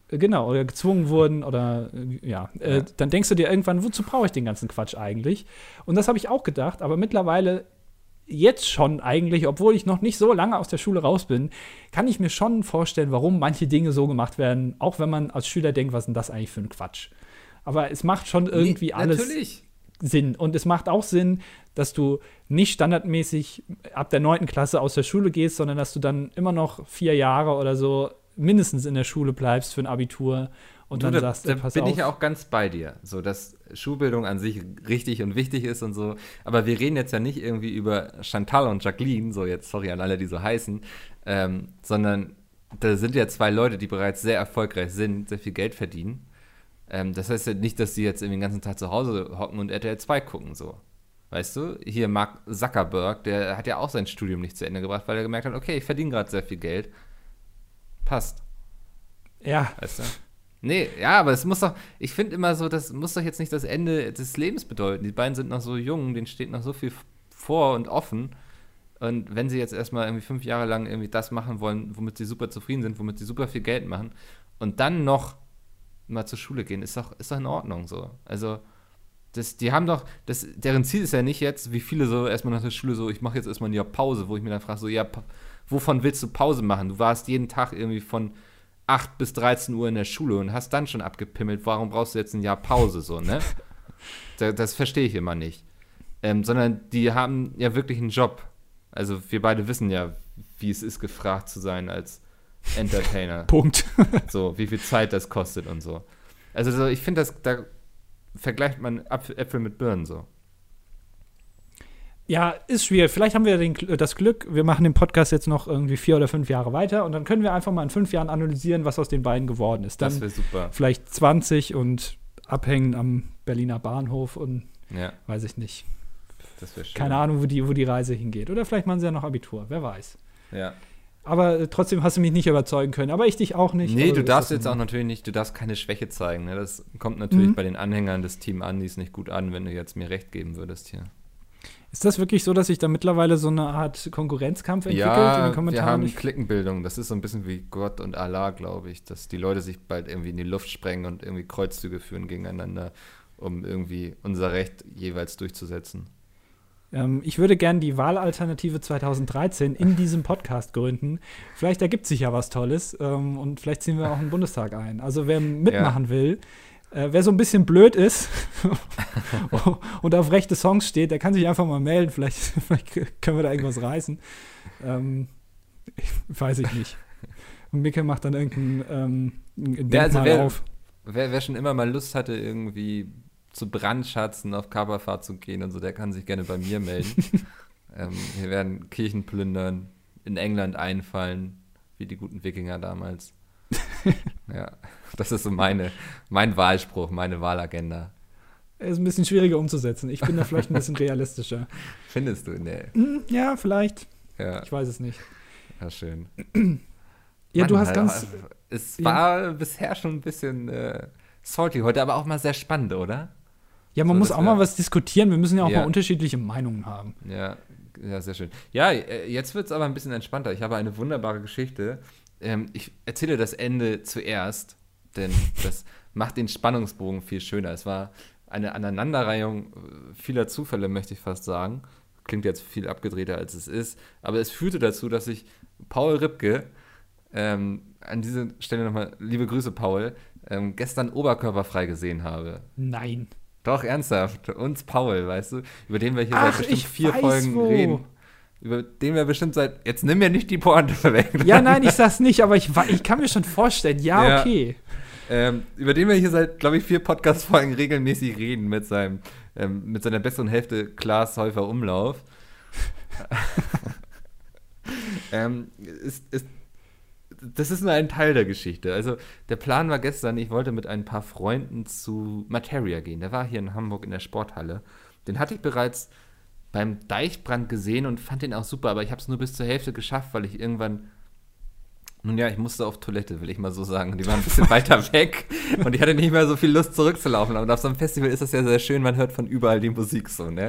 Genau, oder gezwungen wurden oder äh, ja, äh, dann denkst du dir irgendwann, wozu brauche ich den ganzen Quatsch eigentlich? Und das habe ich auch gedacht, aber mittlerweile jetzt schon eigentlich, obwohl ich noch nicht so lange aus der Schule raus bin, kann ich mir schon vorstellen, warum manche Dinge so gemacht werden, auch wenn man als Schüler denkt, was ist denn das eigentlich für ein Quatsch. Aber es macht schon irgendwie nee, alles natürlich. Sinn. Und es macht auch Sinn, dass du nicht standardmäßig ab der 9. Klasse aus der Schule gehst, sondern dass du dann immer noch vier Jahre oder so mindestens in der Schule bleibst für ein Abitur und du, dann da, sagst, da bin auf. ich ja auch ganz bei dir, so dass Schulbildung an sich richtig und wichtig ist und so. Aber wir reden jetzt ja nicht irgendwie über Chantal und Jacqueline, so jetzt sorry an alle, die so heißen, ähm, sondern da sind ja zwei Leute, die bereits sehr erfolgreich sind, sehr viel Geld verdienen. Ähm, das heißt ja nicht, dass sie jetzt irgendwie den ganzen Tag zu Hause hocken und RTL 2 gucken, so. Weißt du, hier Mark Zuckerberg, der hat ja auch sein Studium nicht zu Ende gebracht, weil er gemerkt hat, okay, ich verdiene gerade sehr viel Geld. Passt. Ja. Weißt du? Nee, ja, aber es muss doch, ich finde immer so, das muss doch jetzt nicht das Ende des Lebens bedeuten. Die beiden sind noch so jung, denen steht noch so viel vor und offen. Und wenn sie jetzt erstmal irgendwie fünf Jahre lang irgendwie das machen wollen, womit sie super zufrieden sind, womit sie super viel Geld machen und dann noch mal zur Schule gehen, ist doch, ist doch in Ordnung so. Also, das, die haben doch, das, deren Ziel ist ja nicht jetzt, wie viele so erstmal nach der Schule so, ich mache jetzt erstmal ein Jahr Pause, wo ich mir dann frage, so, ja, wovon willst du Pause machen? Du warst jeden Tag irgendwie von 8 bis 13 Uhr in der Schule und hast dann schon abgepimmelt, warum brauchst du jetzt ein Jahr Pause so, ne? das, das verstehe ich immer nicht. Ähm, sondern die haben ja wirklich einen Job. Also wir beide wissen ja, wie es ist, gefragt zu sein als Entertainer. Punkt. so, wie viel Zeit das kostet und so. Also so, ich finde, da vergleicht man Äpfel mit Birnen so. Ja, ist schwierig. Vielleicht haben wir den, das Glück, wir machen den Podcast jetzt noch irgendwie vier oder fünf Jahre weiter und dann können wir einfach mal in fünf Jahren analysieren, was aus den beiden geworden ist. Dann das wäre super. Vielleicht 20 und abhängen am Berliner Bahnhof und ja. weiß ich nicht. Das wäre schön. Keine Ahnung, wo die, wo die Reise hingeht. Oder vielleicht machen sie ja noch Abitur, wer weiß. Ja. Aber äh, trotzdem hast du mich nicht überzeugen können. Aber ich dich auch nicht. Nee, aber du darfst jetzt auch natürlich nicht, du darfst keine Schwäche zeigen. Ne? Das kommt natürlich mhm. bei den Anhängern des Team Andis nicht gut an, wenn du jetzt mir recht geben würdest hier. Ist das wirklich so, dass sich da mittlerweile so eine Art Konkurrenzkampf entwickelt ja, in den Kommentaren? Wir haben nicht? Klickenbildung. Das ist so ein bisschen wie Gott und Allah, glaube ich, dass die Leute sich bald irgendwie in die Luft sprengen und irgendwie Kreuzzüge führen gegeneinander, um irgendwie unser Recht jeweils durchzusetzen. Ähm, ich würde gerne die Wahlalternative 2013 in diesem Podcast gründen. Vielleicht ergibt sich ja was Tolles ähm, und vielleicht ziehen wir auch einen Bundestag ein. Also wer mitmachen ja. will, äh, wer so ein bisschen blöd ist und auf rechte Songs steht, der kann sich einfach mal melden. Vielleicht, vielleicht können wir da irgendwas reißen. Ähm, ich, weiß ich nicht. Und Micke macht dann irgendein ähm, Denkmal ja, also wer, auf. Wer, wer, schon immer mal Lust hatte, irgendwie zu Brandschatzen auf Coverfahrt zu gehen und so, der kann sich gerne bei mir melden. ähm, wir werden Kirchen plündern, in England einfallen, wie die guten Wikinger damals. ja, das ist so meine, mein Wahlspruch, meine Wahlagenda. Ist ein bisschen schwieriger umzusetzen. Ich bin da vielleicht ein bisschen realistischer. Findest du? Hm, ja, vielleicht. Ja. Ich weiß es nicht. Ja, schön. ja, Mann, du hast ganz. Es war ja. bisher schon ein bisschen äh, salty heute, aber auch mal sehr spannend, oder? Ja, man so, muss auch mal was diskutieren. Wir müssen ja auch ja. mal unterschiedliche Meinungen haben. Ja, ja, sehr schön. Ja, äh, jetzt wird es aber ein bisschen entspannter. Ich habe eine wunderbare Geschichte ähm, ich erzähle das Ende zuerst, denn das macht den Spannungsbogen viel schöner. Es war eine Aneinanderreihung äh, vieler Zufälle, möchte ich fast sagen. Klingt jetzt viel abgedrehter, als es ist. Aber es führte dazu, dass ich Paul Ripke, ähm, an dieser Stelle nochmal liebe Grüße, Paul, ähm, gestern oberkörperfrei gesehen habe. Nein. Doch, ernsthaft. Uns Paul, weißt du, über den wir hier Ach, seit bestimmt vier Folgen wo. reden über den wir bestimmt seit. Jetzt nimm mir nicht die Pointe weg. Ja, nein, ich sag's nicht, aber ich, ich kann mir schon vorstellen, ja, ja. okay. Ähm, über den wir hier seit, glaube ich, vier Podcast-Folgen regelmäßig reden mit seinem, ähm, mit seiner besseren Hälfte Klaas Häufer Umlauf. ähm, ist, ist, das ist nur ein Teil der Geschichte. Also, der Plan war gestern, ich wollte mit ein paar Freunden zu Materia gehen. Der war hier in Hamburg in der Sporthalle. Den hatte ich bereits beim Deichbrand gesehen und fand den auch super, aber ich habe es nur bis zur Hälfte geschafft, weil ich irgendwann nun ja, ich musste auf Toilette, will ich mal so sagen. Die waren ein bisschen weiter weg und ich hatte nicht mehr so viel Lust zurückzulaufen. Und auf so einem Festival ist das ja sehr schön, man hört von überall die Musik so, ne?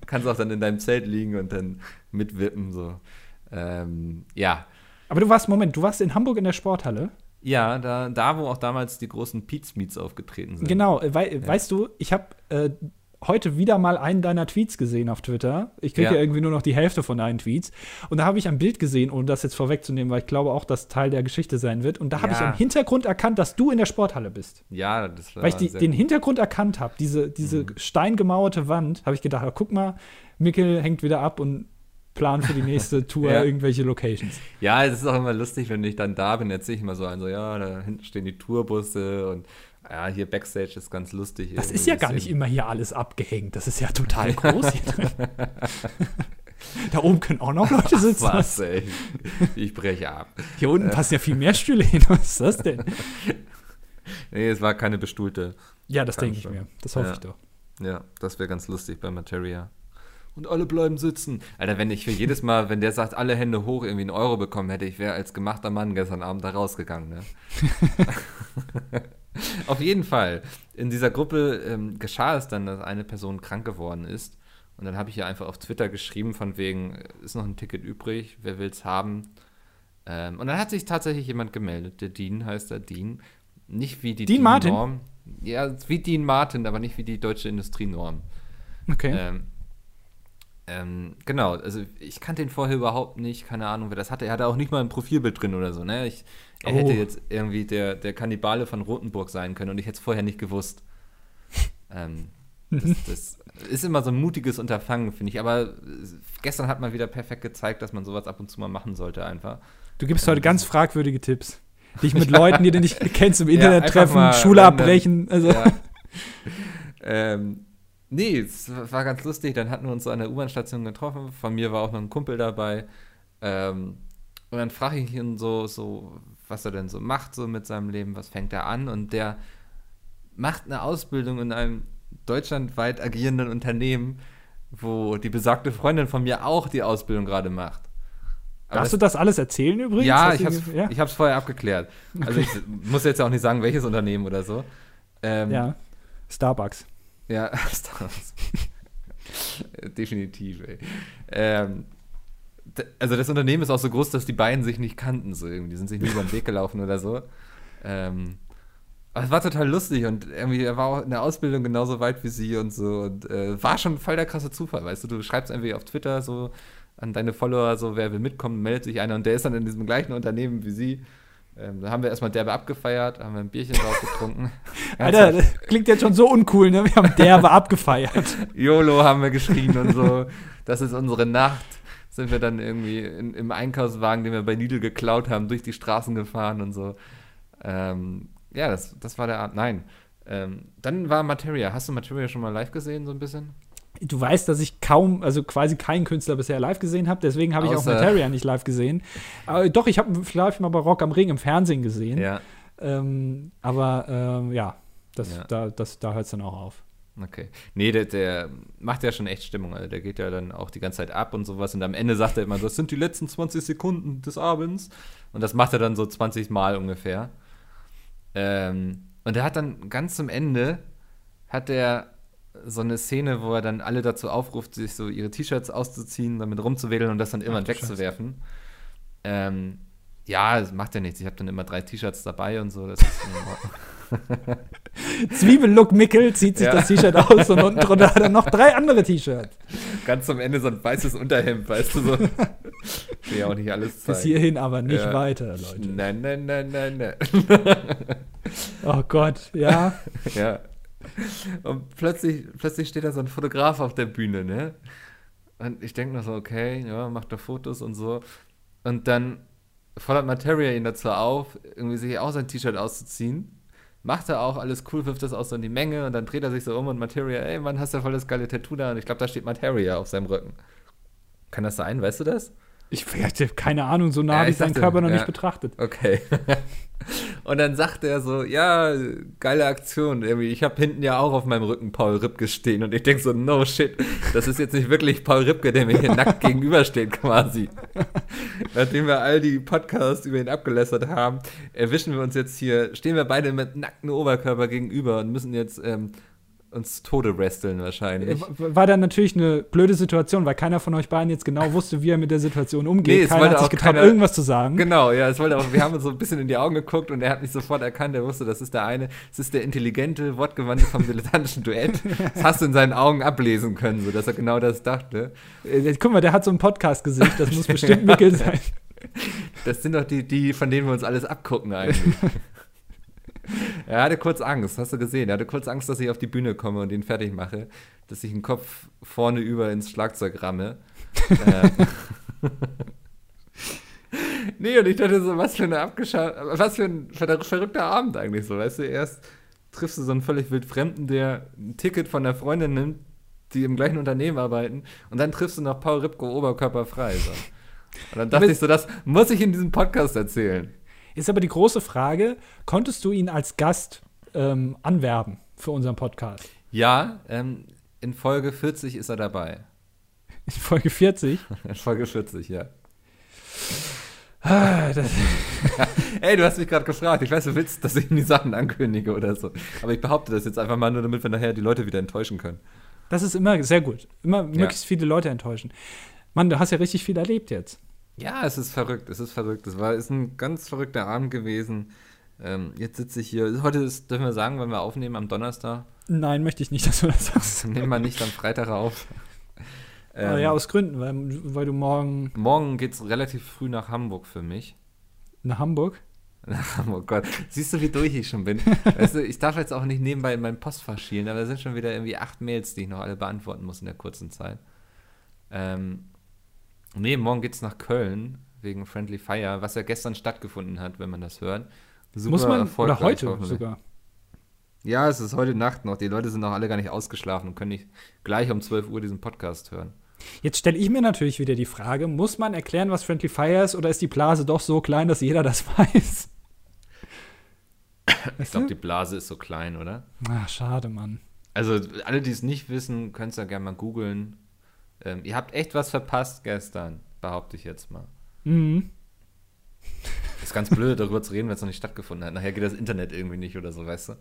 Du kannst auch dann in deinem Zelt liegen und dann mitwippen, so. Ähm, ja. Aber du warst, Moment, du warst in Hamburg in der Sporthalle? Ja, da, da wo auch damals die großen Pete's Meets aufgetreten sind. Genau, we ja. weißt du, ich habe äh, heute wieder mal einen deiner Tweets gesehen auf Twitter. Ich kriege ja. ja. irgendwie nur noch die Hälfte von deinen Tweets. Und da habe ich ein Bild gesehen, ohne das jetzt vorwegzunehmen, weil ich glaube auch, dass Teil der Geschichte sein wird. Und da habe ja. ich im Hintergrund erkannt, dass du in der Sporthalle bist. Ja, das war Weil ich die, den Hintergrund erkannt habe, diese, diese mhm. steingemauerte Wand, habe ich gedacht, oh, guck mal, Mikkel hängt wieder ab und plant für die nächste Tour ja. irgendwelche Locations. Ja, es ist auch immer lustig, wenn ich dann da bin, erzähle ich immer so ein, so, ja, da hinten stehen die Tourbusse und ja, hier Backstage ist ganz lustig. Das ist ja gar nicht immer hier alles abgehängt. Das ist ja total groß hier drin. da oben können auch noch Leute sitzen. Ach, was, ey. Ich breche ab. Hier unten passen ja viel mehr Stühle hin. Was ist das denn? Nee, es war keine bestuhlte. Ja, das denke ich mir. Das hoffe ja. ich doch. Ja, das wäre ganz lustig bei Materia. und alle bleiben sitzen. Alter, wenn ich für jedes Mal, wenn der sagt, alle Hände hoch, irgendwie einen Euro bekommen hätte, ich wäre als gemachter Mann gestern Abend da rausgegangen. Ne? Auf jeden Fall. In dieser Gruppe ähm, geschah es dann, dass eine Person krank geworden ist. Und dann habe ich ihr einfach auf Twitter geschrieben, von wegen, ist noch ein Ticket übrig, wer will es haben? Ähm, und dann hat sich tatsächlich jemand gemeldet, der Dean heißt er, Dean. Nicht wie die Dean Martin? Norm. Ja, wie Dean Martin, aber nicht wie die deutsche Industrienorm. Okay. Ähm, ähm, genau, also ich kannte ihn vorher überhaupt nicht, keine Ahnung, wer das hatte. Er hatte auch nicht mal ein Profilbild drin oder so, ne? Ich, er Oh. hätte jetzt irgendwie der, der Kannibale von Rothenburg sein können und ich hätte es vorher nicht gewusst. ähm, das, das ist immer so ein mutiges Unterfangen, finde ich. Aber äh, gestern hat man wieder perfekt gezeigt, dass man sowas ab und zu mal machen sollte, einfach. Du gibst heute ganz fragwürdige Tipps. Dich mit Leuten, die du nicht kennst, im Ja, Internet einfach treffen, Schule random. abbrechen. Also, Ja. ähm, nee, es war ganz lustig. Dann hatten wir uns so an der U-Bahn-Station getroffen. Von mir war auch noch ein Kumpel dabei. Ähm, und dann frage ich ihn so, so, was er denn so macht, so mit seinem Leben, was fängt er an? Und der macht eine Ausbildung in einem deutschlandweit agierenden Unternehmen, wo die besagte Freundin von mir auch die Ausbildung gerade macht. Aber darfst du das alles erzählen übrigens? ja, ich du- hab's, ja? ich vorher abgeklärt. Also ich muss jetzt auch nicht sagen, welches Unternehmen oder so. Ähm, ja. Starbucks. Ja, Star Wars. Definitiv, ey. Ähm, also das Unternehmen ist auch so groß, dass die beiden sich nicht kannten, so irgendwie. Die sind sich nie über den Weg gelaufen oder so. Ähm, aber es war total lustig und irgendwie, er war auch in der Ausbildung genauso weit wie sie und so. Und äh, war schon voll der krasse Zufall, weißt du, du schreibst irgendwie auf Twitter so an deine Follower so, wer will mitkommen, meldet sich einer und der ist dann in diesem gleichen Unternehmen wie sie. Ähm, da haben wir erstmal derbe abgefeiert, haben wir ein Bierchen drauf getrunken. Alter, das klingt jetzt schon so uncool, ne? Wir haben derbe abgefeiert. YOLO haben wir geschrien und so. Das ist unsere Nacht. Sind wir dann irgendwie in, im Einkaufswagen, den wir bei Lidl geklaut haben, durch die Straßen gefahren und so. Ähm, ja, das, das war der Art. Nein. Ähm, dann war Materia. Hast du Materia schon mal live gesehen, so ein bisschen? Du weißt, dass ich kaum, also quasi keinen Künstler bisher live gesehen habe, deswegen habe ich auch Materia nicht live gesehen. Aber doch, ich habe live mal bei Rock am Ring im Fernsehen gesehen. Ja. Ähm, aber ähm, ja, das, Ja. da, das, da hört es dann auch auf. Okay. Nee, der, der macht ja schon echt Stimmung. Also der geht ja dann auch die ganze Zeit ab und sowas. Und am Ende sagt er immer, das sind die letzten 20 Sekunden des Abends. Und das macht er dann so 20 Mal ungefähr. Ähm, und er hat dann ganz zum Ende, hat er so eine Szene, wo er dann alle dazu aufruft, sich so ihre T-Shirts auszuziehen, damit rumzuwedeln und das dann Ach du wegzuwerfen. Ähm, ja, das macht ja nichts. Ich habe dann immer drei T-Shirts dabei und so. Das ist. Zwiebellook Mickel zieht sich Ja. das T-Shirt aus und unten drunter hat er noch drei andere T-Shirts. Ganz zum Ende so ein weißes Unterhemd, weißt du so. Ich will ja auch nicht alles zeigen. Bis hierhin aber nicht Ja. weiter, Leute. Nein, nein, nein, nein, nein. Oh Gott, ja. ja. Und plötzlich, plötzlich steht da so ein Fotograf auf der Bühne, ne? Und ich denke noch so, okay, ja, macht da Fotos und so. Und dann fordert Materia ihn dazu auf, irgendwie sich auch sein T-Shirt auszuziehen. Macht er auch, alles cool, wirft das auch so in die Menge und dann dreht er sich so um und Materia, ey Mann, hast du voll das geile Tattoo da? Und ich glaube, da steht Materia auf seinem Rücken. Kann das sein, weißt du das? Ich hatte keine Ahnung, so nah Ja, habe ich ich seinen dachte, Körper noch ja. nicht betrachtet. Okay. Und dann sagt er so, ja, geile Aktion. Irgendwie, Ich habe hinten ja auch auf meinem Rücken Paul Ripke stehen. Und ich denke so, no shit, das ist jetzt nicht wirklich Paul Ripke, der mir hier nackt gegenübersteht quasi. Nachdem wir all die Podcasts über ihn abgelästert haben, erwischen wir uns jetzt hier, stehen wir beide mit nacktem Oberkörper gegenüber und müssen jetzt ähm, uns Tode wresteln wahrscheinlich. W- War dann natürlich eine blöde Situation, weil keiner von euch beiden jetzt genau wusste, wie er mit der Situation Nee, umgeht. es keiner wollte hat sich auch getraut, keiner- irgendwas zu sagen. Genau, ja, es wollte auch, wir haben uns so ein bisschen in die Augen geguckt und er hat mich sofort erkannt, er wusste, das ist der eine, es ist der intelligente, wortgewandte vom dilettantischen Duett. Das hast du in seinen Augen ablesen können, so dass er genau das dachte. Äh, Guck mal, der hat so ein Podcast-Gesicht, das muss bestimmt Mickel sein. Das sind doch die, die, von denen wir uns alles abgucken eigentlich. er hatte kurz Angst, hast du gesehen? Er hatte kurz Angst, dass ich auf die Bühne komme und ihn fertig mache, dass ich den Kopf vorne über ins Schlagzeug ramme. äh, nee, und ich dachte so, was für eine abgescha was für ein ver verrückter Abend eigentlich so, weißt du, erst triffst du so einen völlig wildfremden, der ein Ticket von der Freundin nimmt, die im gleichen Unternehmen arbeiten, und dann triffst du noch Paul Ripko oberkörperfrei. So. Und dann dachte ich so, das muss ich in diesem Podcast erzählen. Ist aber die große Frage, konntest du ihn als Gast ähm, anwerben für unseren Podcast? Ja, ähm, in Folge 40 ist er dabei. In Folge 40? In Folge 40, ja. Ah, Ey, du hast mich gerade gefragt. Ich weiß, du willst, dass ich die Sachen ankündige oder so. Aber ich behaupte das jetzt einfach mal nur, damit wir nachher die Leute wieder enttäuschen können. das ist immer sehr gut. Immer möglichst viele Leute enttäuschen. Mann, du hast ja richtig viel erlebt jetzt. Ja, es ist verrückt. Es ist verrückt. Es war ist ein ganz verrückter Abend gewesen. Ähm, jetzt sitze ich hier. Heute ist, dürfen wir sagen, wenn wir aufnehmen am Donnerstag. Nein, möchte ich nicht, dass du das sagst. Nehmen wir nicht am Freitag auf. Aber Ähm, ja, aus Gründen, weil, weil du morgen morgen geht es relativ früh nach Hamburg für mich. nach Hamburg. Oh Gott, siehst du, wie durch ich schon bin? weißt du, ich darf jetzt auch nicht nebenbei in meinen Postfach schielen, aber da sind schon wieder irgendwie acht Mails, die ich noch alle beantworten muss in der kurzen Zeit. Ähm, nee, morgen geht's nach Köln wegen Friendly Fire, was ja gestern stattgefunden hat, wenn man das hört. Super Muss man, oder heute sogar. Ja, es ist heute Nacht noch. Die Leute sind noch alle gar nicht ausgeschlafen und können nicht gleich um 12 Uhr diesen Podcast hören. Jetzt stelle ich mir natürlich wieder die Frage, muss man erklären, was Friendly Fire ist, oder ist die Blase doch so klein, dass jeder das weiß? Ich glaube, die Blase ist so klein, oder? Ach, schade, Mann. Also, alle, die es nicht wissen, könnt es ja gerne mal googeln. Ähm, ihr habt echt was verpasst gestern, behaupte ich jetzt mal. Mhm. Ist ganz blöd, darüber zu reden, wenn es noch nicht stattgefunden hat. Nachher geht das Internet irgendwie nicht oder so, weißt du?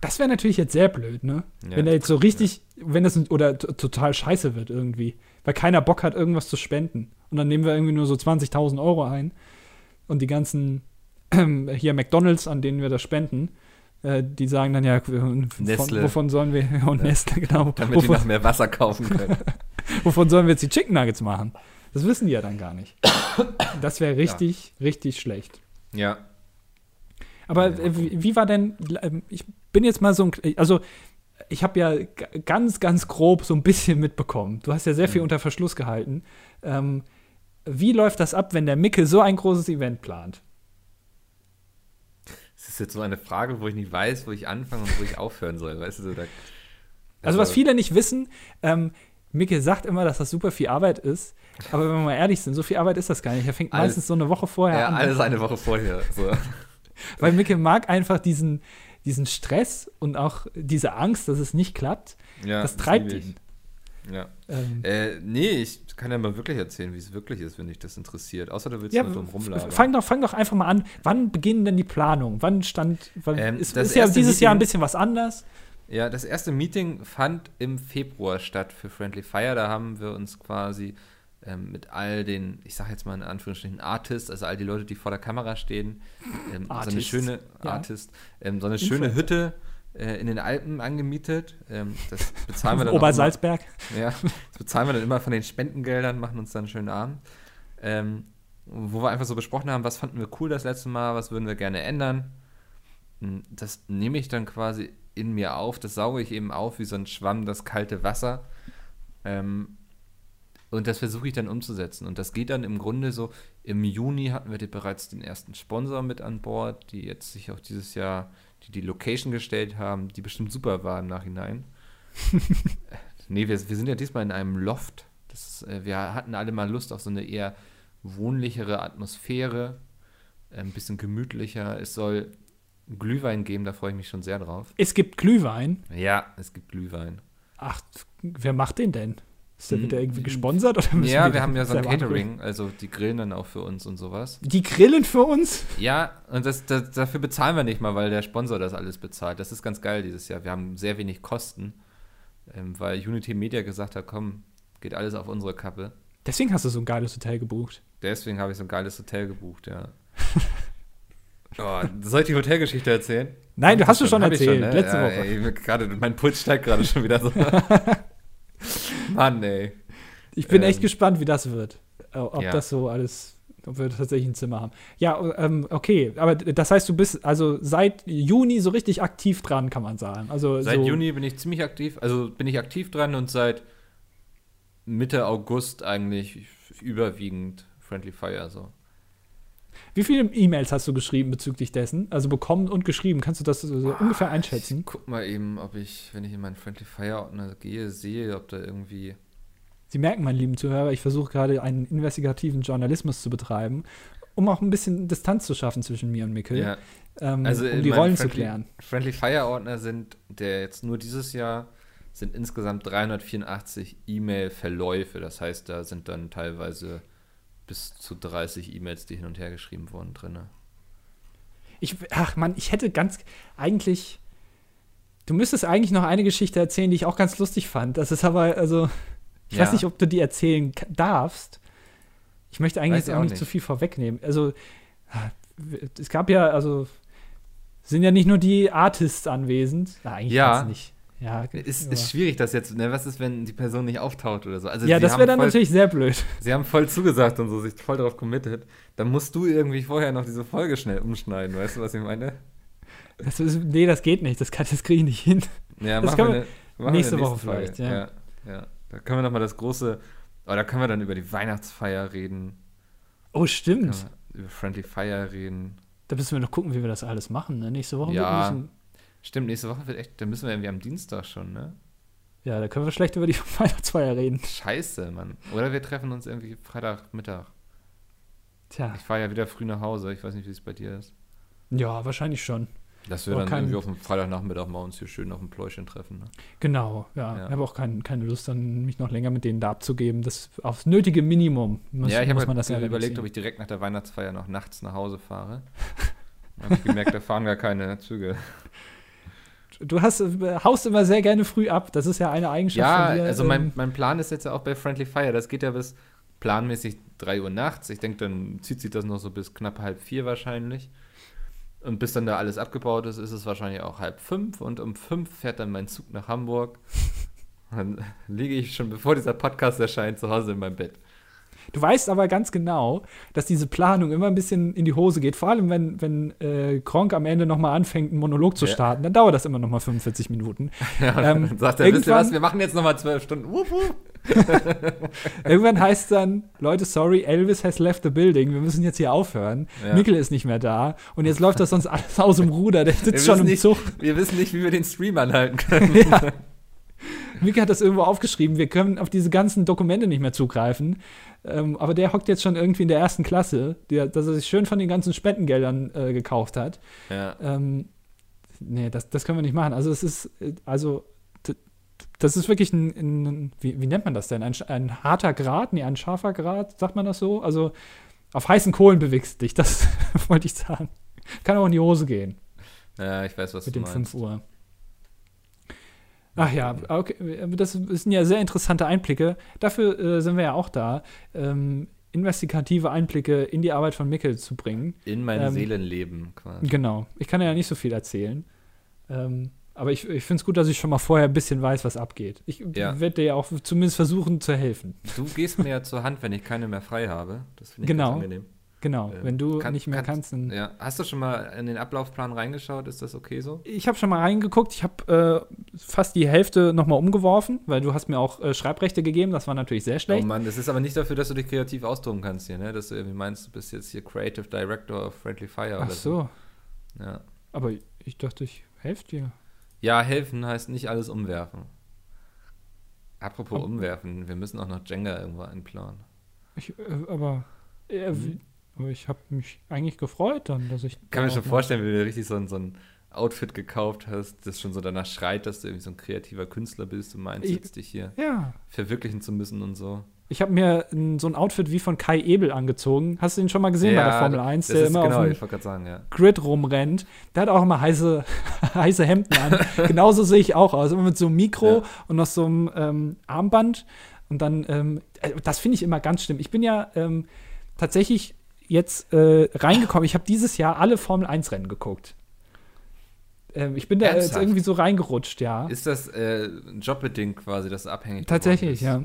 Das wäre natürlich jetzt sehr blöd, ne? Ja. Wenn er jetzt so richtig, wenn das oder total scheiße wird irgendwie, weil keiner Bock hat, irgendwas zu spenden. Und dann nehmen wir irgendwie nur so 20.000 Euro ein und die ganzen ähm, hier McDonalds, an denen wir das spenden, äh, die sagen dann ja, von, wovon sollen wir, ja, und Ja. Nestle, genau, Damit die wovon, noch mehr Wasser kaufen können. wovon sollen wir jetzt die Chicken Nuggets machen? Das wissen die ja dann gar nicht. Das wäre richtig, richtig schlecht. ja. Aber Ja, äh, wie, wie war denn, ähm, ich bin jetzt mal so ein, also ich habe ja ganz, ganz grob so ein bisschen mitbekommen. Du hast ja sehr viel Mhm. unter Verschluss gehalten. Ähm, wie läuft das ab, wenn der Mickel so ein großes Event plant? Das ist jetzt so eine Frage, wo ich nicht weiß, wo ich anfangen und wo ich aufhören soll, weißt du? So, da, Also, was viele nicht wissen, ähm, Mickel sagt immer, dass das super viel Arbeit ist. Aber wenn wir mal ehrlich sind, so viel Arbeit ist das gar nicht. Er fängt Alles- meistens so eine Woche vorher Ja, an. alles eine Woche vorher. So. Weil Mickel mag einfach diesen, diesen Stress und auch diese Angst, dass es nicht klappt. Ja, das treibt ihn. Ja. Ähm, Äh, nee, ich kann ja mal wirklich erzählen, wie es wirklich ist, wenn dich das interessiert. Außer du willst Ja, nur drum rumlabern. fang doch, fang doch einfach mal an. Wann beginnen denn die Planungen? Wann stand. Wann, Ähm, ist, das ist ja dieses Jahr ein bisschen was anders. Ja, das erste Meeting fand im Februar statt für Friendly Fire. Da haben wir uns quasi ähm, mit all den, ich sage jetzt mal in Anführungsstrichen, Artists, also all die Leute, die vor der Kamera stehen, ähm, so eine schöne ja. Artist, ähm, so eine schöne Influencer. Hütte äh, in den Alpen angemietet. Ähm, das bezahlen wir dann Obersalzberg. Immer, ja, das bezahlen wir dann immer von den Spendengeldern, machen uns dann einen schönen Abend. Ähm, wo wir einfach so besprochen haben, was fanden wir cool das letzte Mal, was würden wir gerne ändern. Hm, Das nehme ich dann quasi in mir auf, das sauge ich eben auf wie so ein Schwamm, das kalte Wasser. Ähm, und das versuche ich dann umzusetzen. Und das geht dann im Grunde so, im Juni hatten wir bereits den ersten Sponsor mit an Bord, die jetzt sich auch dieses Jahr die, die Location gestellt haben, die bestimmt super war im Nachhinein. Nee, wir, wir sind ja diesmal in einem Loft. Das ist, äh, wir hatten alle mal Lust auf so eine eher wohnlichere Atmosphäre, äh, ein bisschen gemütlicher. Es soll Glühwein geben, da freue ich mich schon sehr drauf. Es gibt Glühwein. Ja, es gibt Glühwein. Ach, wer macht den denn? Ist der Hm. wieder irgendwie gesponsert? Oder müssen Ja, wir den haben ja so ein? Catering, also die grillen dann auch für uns und sowas. Die grillen für uns? Ja, und das, das, dafür bezahlen wir nicht mal, weil der Sponsor das alles bezahlt. Das ist ganz geil dieses Jahr. Wir haben sehr wenig Kosten, ähm, weil Unity Media gesagt hat, komm, geht alles auf unsere Kappe. Deswegen hast du so ein geiles Hotel gebucht. Deswegen habe ich so ein geiles Hotel gebucht, ja. Oh, soll ich die Hotelgeschichte erzählen? Nein, du hast du schon ich erzählt, ne? letzte ja, Woche. Ey, gerade, mein Puls steigt gerade schon wieder so. Mann, ey. Ich bin Ähm, echt gespannt, wie das wird. Äh, Ob ja. das so alles, ob wir tatsächlich ein Zimmer haben. Ja, ähm, okay, aber das heißt, du bist also seit Juni so richtig aktiv dran, kann man sagen. Also Seit so, Juni bin ich ziemlich aktiv, also bin ich aktiv dran und seit Mitte August eigentlich überwiegend Friendly Fire so. Wie viele E-Mails hast du geschrieben bezüglich dessen? Also bekommen und geschrieben. Kannst du das so ungefähr einschätzen? Ich guck mal eben, ob ich, wenn ich in meinen Friendly Fire Ordner gehe, sehe, ob da irgendwie. Sie merken, meine lieben Zuhörer, ich versuche gerade einen investigativen Journalismus zu betreiben, um auch ein bisschen Distanz zu schaffen zwischen mir und Mikkel, Ja, ähm, also um die Rollen zu Friendly- klären. Friendly Fire Ordner sind, der jetzt nur dieses Jahr sind insgesamt 384 E-Mail-Verläufe. Das heißt, da sind dann teilweise bis zu 30 E-Mails, die hin und her geschrieben wurden, drin. Ich, ach man, ich hätte ganz eigentlich. Du müsstest eigentlich noch eine Geschichte erzählen, die ich auch ganz lustig fand. Das ist aber, also, ich Ja. weiß nicht, ob du die erzählen darfst. Ich möchte eigentlich Weiß jetzt auch auch nicht zu viel vorwegnehmen. Also, es gab ja, also, sind ja nicht nur die Artists anwesend. Na, eigentlich Ja. nicht. Ja, Ist, ist schwierig, das jetzt, ne? Was ist, wenn die Person nicht auftaucht oder so? Also ja, das wäre dann voll, natürlich sehr blöd. Sie haben voll zugesagt und so, sich voll darauf committed. Dann musst du irgendwie vorher noch diese Folge schnell umschneiden, weißt du, was ich meine? Das ist, nee, das geht nicht. Das, kann- das kriege ich nicht hin. Ja, Das machen wir, eine, nächste wir eine Woche vielleicht, ja. ja. ja. Da können wir noch mal das große, oh, da können wir dann über die Weihnachtsfeier reden, Oh, stimmt. über Friendly Fire reden. Da müssen wir noch gucken, wie wir das alles machen. Ne? Nächste Woche Ja. bisschen, Stimmt, nächste Woche wird echt, da müssen wir irgendwie am Dienstag schon, ne? Ja, da können wir schlecht über die Weihnachtsfeier reden. Scheiße, Mann. Oder wir treffen uns irgendwie Freitagmittag. Tja, Ich fahre ja wieder früh nach Hause, ich weiß nicht, wie es bei dir ist. ja, wahrscheinlich schon. Dass wir Aber dann kein- irgendwie auf dem Freitagnachmittag mal uns hier schön auf dem Pläuschen treffen, ne? Genau, ja. Ja. Ich habe auch kein, keine Lust, dann mich noch länger mit denen da abzugeben. Das aufs nötige Minimum muss, ja, ich habe muss man halt das ja überlegt, ob ich direkt nach der Weihnachtsfeier noch nachts nach Hause fahre. habe ich gemerkt, da fahren gar keine Züge. Du hast, haust immer sehr gerne früh ab. Das ist ja eine Eigenschaft Ja, von dir. also mein, ähm, mein Plan ist jetzt ja auch bei Friendly Fire. Das geht ja bis planmäßig 3 Uhr nachts. Ich denke, dann zieht sich das noch so bis knapp halb vier wahrscheinlich. Und bis dann da alles abgebaut ist, ist es wahrscheinlich auch halb fünf. Und um fünf fährt dann mein Zug nach Hamburg. Dann liege ich schon, bevor dieser Podcast erscheint, zu Hause in meinem Bett. Du weißt aber ganz genau, dass diese Planung immer ein bisschen in die Hose geht. Vor allem, wenn, wenn äh, Kronk am Ende nochmal anfängt, einen Monolog zu Ja. starten, dann dauert das immer nochmal 45 Minuten. Ja, Ähm, dann sagt er, wisst ihr was, wir machen jetzt nochmal zwölf Stunden. Wupp. Irgendwann heißt es dann, Leute, sorry, Elvis has left the building. Wir müssen jetzt hier aufhören. Ja. Mikkel ist nicht mehr da. Und jetzt läuft das sonst alles aus dem Ruder. Der sitzt schon im nicht- Zug. Wir wissen nicht, wie wir den Stream anhalten können. ja. Mikkel hat das irgendwo aufgeschrieben. Wir können auf diese ganzen Dokumente nicht mehr zugreifen. Ähm, aber der hockt jetzt schon irgendwie in der ersten Klasse, der, dass er sich schön von den ganzen Spendengeldern äh, gekauft hat. Ja. Ähm, nee, das, das können wir nicht machen. Also es ist, äh, also das ist wirklich ein, ein wie, wie nennt man das denn? Ein, ein harter Grad? Nee, ein scharfer Grad, sagt man das so? Also auf heißen Kohlen bewegst du dich, das wollte ich sagen. Kann auch in die Hose gehen ja, ich weiß, was mit du dem meinst. 5 Uhr. Ach ja, okay, das sind ja sehr interessante Einblicke. Dafür äh, sind wir ja auch da, ähm, investigative Einblicke in die Arbeit von Mickel zu bringen. In mein Ähm, Seelenleben quasi. Genau. Ich kann ja nicht so viel erzählen. Ähm, aber ich, ich finde es gut, dass ich schon mal vorher ein bisschen weiß, was abgeht. Ich Ja. werde dir ja auch zumindest versuchen zu helfen. Du gehst mir ja zur Hand, wenn ich keine mehr frei habe. Das finde ich Genau. ganz angenehm. Genau. Ähm, Wenn du kann- nicht mehr kannst- kannst, dann. Ja. Hast du schon mal in den Ablaufplan reingeschaut? Ist das okay so? Ich habe schon mal reingeguckt. Ich habe äh, fast die Hälfte noch mal umgeworfen, weil du hast mir auch äh, Schreibrechte gegeben. Das war natürlich sehr Oh schlecht. Mann, das ist aber nicht dafür, dass du dich kreativ austoben kannst hier, ne? Dass du irgendwie meinst, du bist jetzt hier Creative Director of Friendly Fire Ach oder so. Ja. Aber ich dachte, ich helfe dir. ja, helfen heißt nicht alles umwerfen. Apropos Aber- umwerfen, wir müssen auch noch Jenga irgendwo einplanen. Ich, äh, aber, äh, Mhm. Ich habe mich eigentlich gefreut dann, dass ich. Ich kann mir schon vorstellen, wie du dir richtig so ein, so ein Outfit gekauft hast, das schon so danach schreit, dass du irgendwie so ein kreativer Künstler bist und meinst, jetzt dich hier Ja, verwirklichen zu müssen und so. Ich habe mir so ein Outfit wie von Kai Ebel angezogen. Hast du ihn schon mal gesehen bei der Formel 1, das der immer genau, auf dem sagen, ja. Grid rumrennt? Der hat auch immer heiße, heiße Hemden an. Genauso sehe ich auch aus. Immer mit so einem Mikro Ja. und noch so einem ähm, Armband. Und dann, ähm, äh, das finde ich immer ganz schlimm. Ich bin ja ähm, tatsächlich jetzt äh, reingekommen. Ich habe dieses Jahr alle Formel 1 Rennen geguckt. Ähm, ich bin da jetzt Ernsthaft? irgendwie so reingerutscht, ja. Ist das äh, jobbedingt quasi, das abhängig Tatsächlich, ist? ja.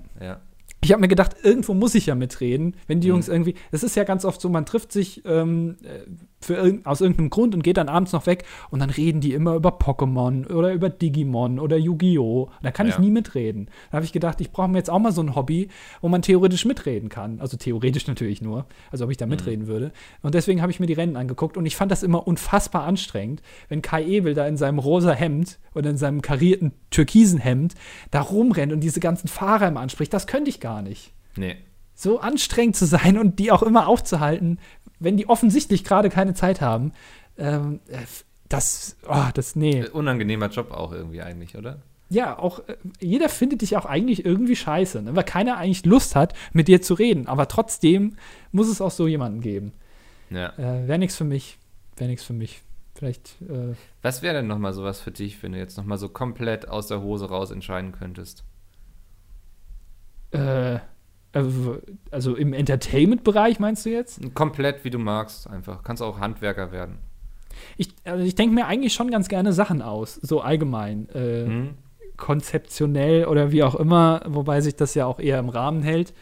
ich habe mir gedacht, irgendwo muss ich ja mitreden, wenn die Mhm. Jungs irgendwie. Es ist ja ganz oft so, man trifft sich ähm, äh, für aus irgendeinem Grund und geht dann abends noch weg und dann reden die immer über Pokémon oder über Digimon oder Yu-Gi-Oh! Da kann ich Ja. nie mitreden. Da habe ich gedacht, ich brauche mir jetzt auch mal so ein Hobby, wo man theoretisch mitreden kann. Also theoretisch natürlich nur, also ob ich da Mhm. mitreden würde. Und deswegen habe ich mir die Rennen angeguckt und ich fand das immer unfassbar anstrengend, wenn Kai Ebel da in seinem rosa Hemd oder in seinem karierten türkisen Hemd da rumrennt und diese ganzen Fahrer immer anspricht. Das könnte ich gar nicht Nee. so anstrengend zu sein und die auch immer aufzuhalten, wenn die offensichtlich gerade keine Zeit haben. Ähm, äh, das, oh, das, nee. Äh, Unangenehmer Job auch irgendwie eigentlich, oder? ja, auch äh, jeder findet dich auch eigentlich irgendwie scheiße, ne? weil keiner eigentlich Lust hat, mit dir zu reden. Aber trotzdem muss es auch so jemanden geben. Ja. Äh, Wäre nichts für mich. Wäre nichts für mich. Vielleicht. Äh, Was wäre denn nochmal sowas für dich, wenn du jetzt nochmal so komplett aus der Hose raus entscheiden könntest? äh, also, also im Entertainment-Bereich meinst du jetzt? Komplett, wie du magst, einfach. Kannst auch Handwerker werden. Ich, also ich denke mir eigentlich schon ganz gerne Sachen aus, so allgemein. Äh, Hm? konzeptionell oder wie auch immer, wobei sich das ja auch eher im Rahmen hält.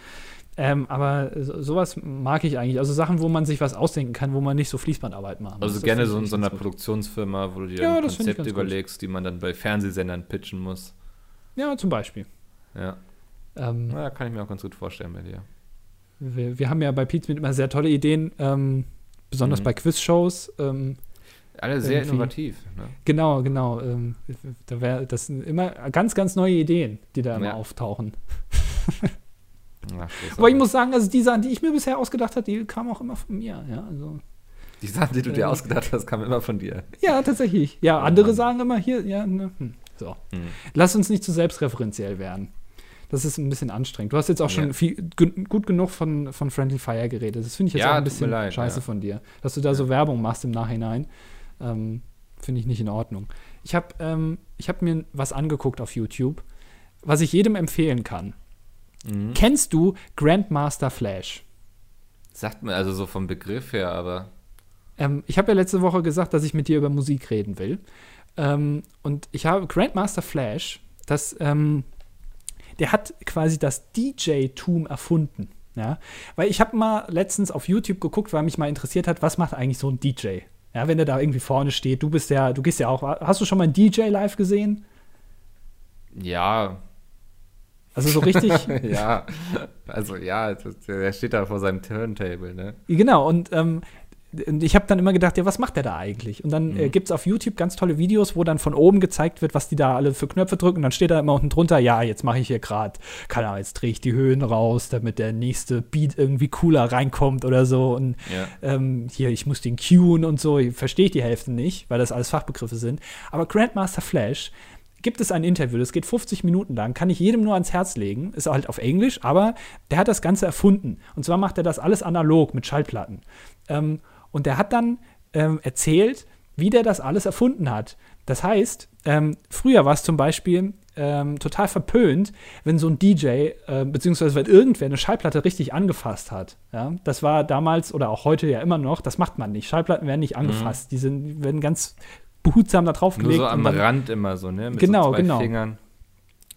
Ähm, aber so, sowas mag ich eigentlich. Also Sachen, wo man sich was ausdenken kann, wo man nicht so Fließbandarbeit machen muss. Also Das gerne so in so einer. Produktionsfirma, wo du dir Ja, ein Konzept ganz gut. überlegst, die man dann bei Fernsehsendern pitchen muss. Ja, zum Beispiel. Ja, Ähm, na, kann ich mir auch ganz gut vorstellen bei dir. wir, wir haben ja bei Pizmeet immer sehr tolle Ideen, ähm, besonders Mhm. bei Quizshows. Ähm, Alle sehr Irgendwie. innovativ. Ne? genau, genau. Ähm, da wär, das sind immer ganz, ganz neue Ideen, die da immer Ja. auftauchen. Ach, Aber ich muss sagen, also die Sachen, die ich mir bisher ausgedacht habe, die kamen auch immer von mir. Ja, also, die Sachen, die du dir Ähm. ausgedacht hast, kamen immer von dir. ja tatsächlich. Ja, Oh andere Mann. sagen immer hier, ja, ne, hm, so. Hm. Lass uns nicht zu selbstreferenziell werden. Das ist ein bisschen anstrengend. Du hast jetzt auch schon Ja. viel, gut genug von, von Friendly Fire geredet. Das finde ich jetzt Ja, auch ein bisschen leid, scheiße ja. von dir. Dass du da so Werbung machst im Nachhinein. Ähm, finde ich nicht in Ordnung. Ich habe ähm, ich hab mir was angeguckt auf YouTube, was ich jedem empfehlen kann. Mhm. Kennst du Grandmaster Flash? Sagt mir also so vom Begriff her, aber Ähm, ich habe ja letzte Woche gesagt, dass ich mit dir über Musik reden will. Ähm, und ich habe Grandmaster Flash, das, ähm, der hat quasi das DJ-Tum erfunden. Ja? Weil ich habe mal letztens auf YouTube geguckt, weil mich mal interessiert hat, was macht eigentlich so ein DJ? Ja, wenn der da irgendwie vorne steht, du bist ja, du gehst ja auch, hast du schon mal einen DJ live gesehen? ja, Also so richtig, ja, also ja, der steht da vor seinem Turntable, ne? Genau, und ähm, und ich habe dann immer gedacht, ja, was macht der da eigentlich? Und dann äh, Mhm. gibt es auf YouTube ganz tolle Videos, wo dann von oben gezeigt wird, was die da alle für Knöpfe drücken. Und dann steht da immer unten drunter, ja, jetzt mache ich hier gerade, keine Ahnung, jetzt drehe ich die Höhen raus, damit der nächste Beat irgendwie cooler reinkommt oder so. Und Ja. ähm, hier, ich muss den cueen und so, verstehe ich die Hälfte nicht, weil das alles Fachbegriffe sind. Aber Grandmaster Flash gibt es ein Interview, das geht 50 Minuten lang, kann ich jedem nur ans Herz legen, ist halt auf Englisch, aber der hat das Ganze erfunden. Und zwar macht er das alles analog mit Schallplatten. Ähm, und der hat dann ähm, erzählt, wie der das alles erfunden hat. Das heißt, ähm, früher war es zum Beispiel ähm, total verpönt, wenn so ein DJ, äh, beziehungsweise wenn irgendwer eine Schallplatte richtig angefasst hat. Ja? Das war damals oder auch heute ja immer noch, das macht man nicht. Schallplatten werden nicht angefasst, die sind, werden ganz behutsam da drauf Nur gelegt. so am dann- Rand immer so, ne? Mit Genau, so zwei genau. Fingern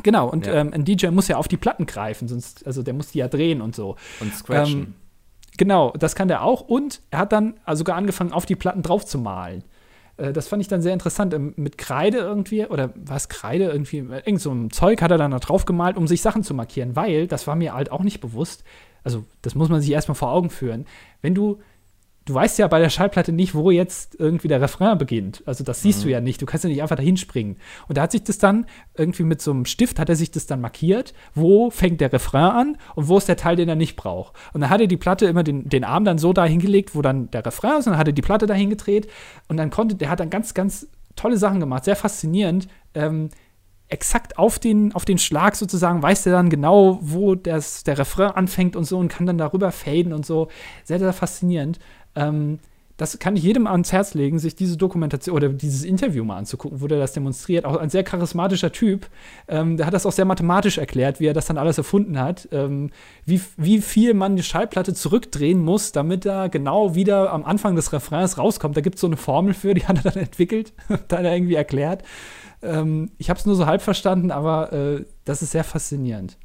Genau, und Ja. ähm, ein DJ muss ja auf die Platten greifen, sonst, also der muss die ja drehen und so. und scratchen. Genau, das kann der auch. Und er hat dann sogar angefangen, auf die Platten drauf zu malen. Äh, Das fand ich dann sehr interessant. Ähm, Mit Kreide irgendwie, oder was Kreide irgendwie, äh, irgend so ein Zeug hat er dann da drauf gemalt, um sich Sachen zu markieren, weil, das war mir halt auch nicht bewusst, also das muss man sich erstmal vor Augen führen, wenn du, du weißt ja bei der Schallplatte nicht, wo jetzt irgendwie der Refrain beginnt. Also das siehst du ja nicht, du kannst ja nicht einfach dahin springen. Und da hat sich das dann irgendwie mit so einem Stift, hat er sich das dann markiert, wo fängt der Refrain an und wo ist der Teil, den er nicht braucht. Und dann hat er die Platte immer den, den Arm dann so dahin gelegt, wo dann der Refrain ist, und dann hat er die Platte dahin gedreht und dann konnte, der hat dann ganz, ganz tolle Sachen gemacht, sehr faszinierend. Ähm, exakt auf den, auf den Schlag sozusagen weiß er dann genau, wo das, der Refrain anfängt und so und kann dann darüber faden und so. Sehr, sehr faszinierend. Ähm, das kann ich jedem ans Herz legen, sich diese Dokumentation oder dieses Interview mal anzugucken, wo der das demonstriert. Auch ein sehr charismatischer Typ. Ähm, der hat das auch sehr mathematisch erklärt, wie er das dann alles erfunden hat. Ähm, wie, wie viel man die Schallplatte zurückdrehen muss, damit er genau wieder am Anfang des Refrains rauskommt. Da gibt es so eine Formel für, die hat er dann entwickelt, da er irgendwie erklärt. Ähm, ich habe es nur so halb verstanden, aber äh, das ist sehr faszinierend.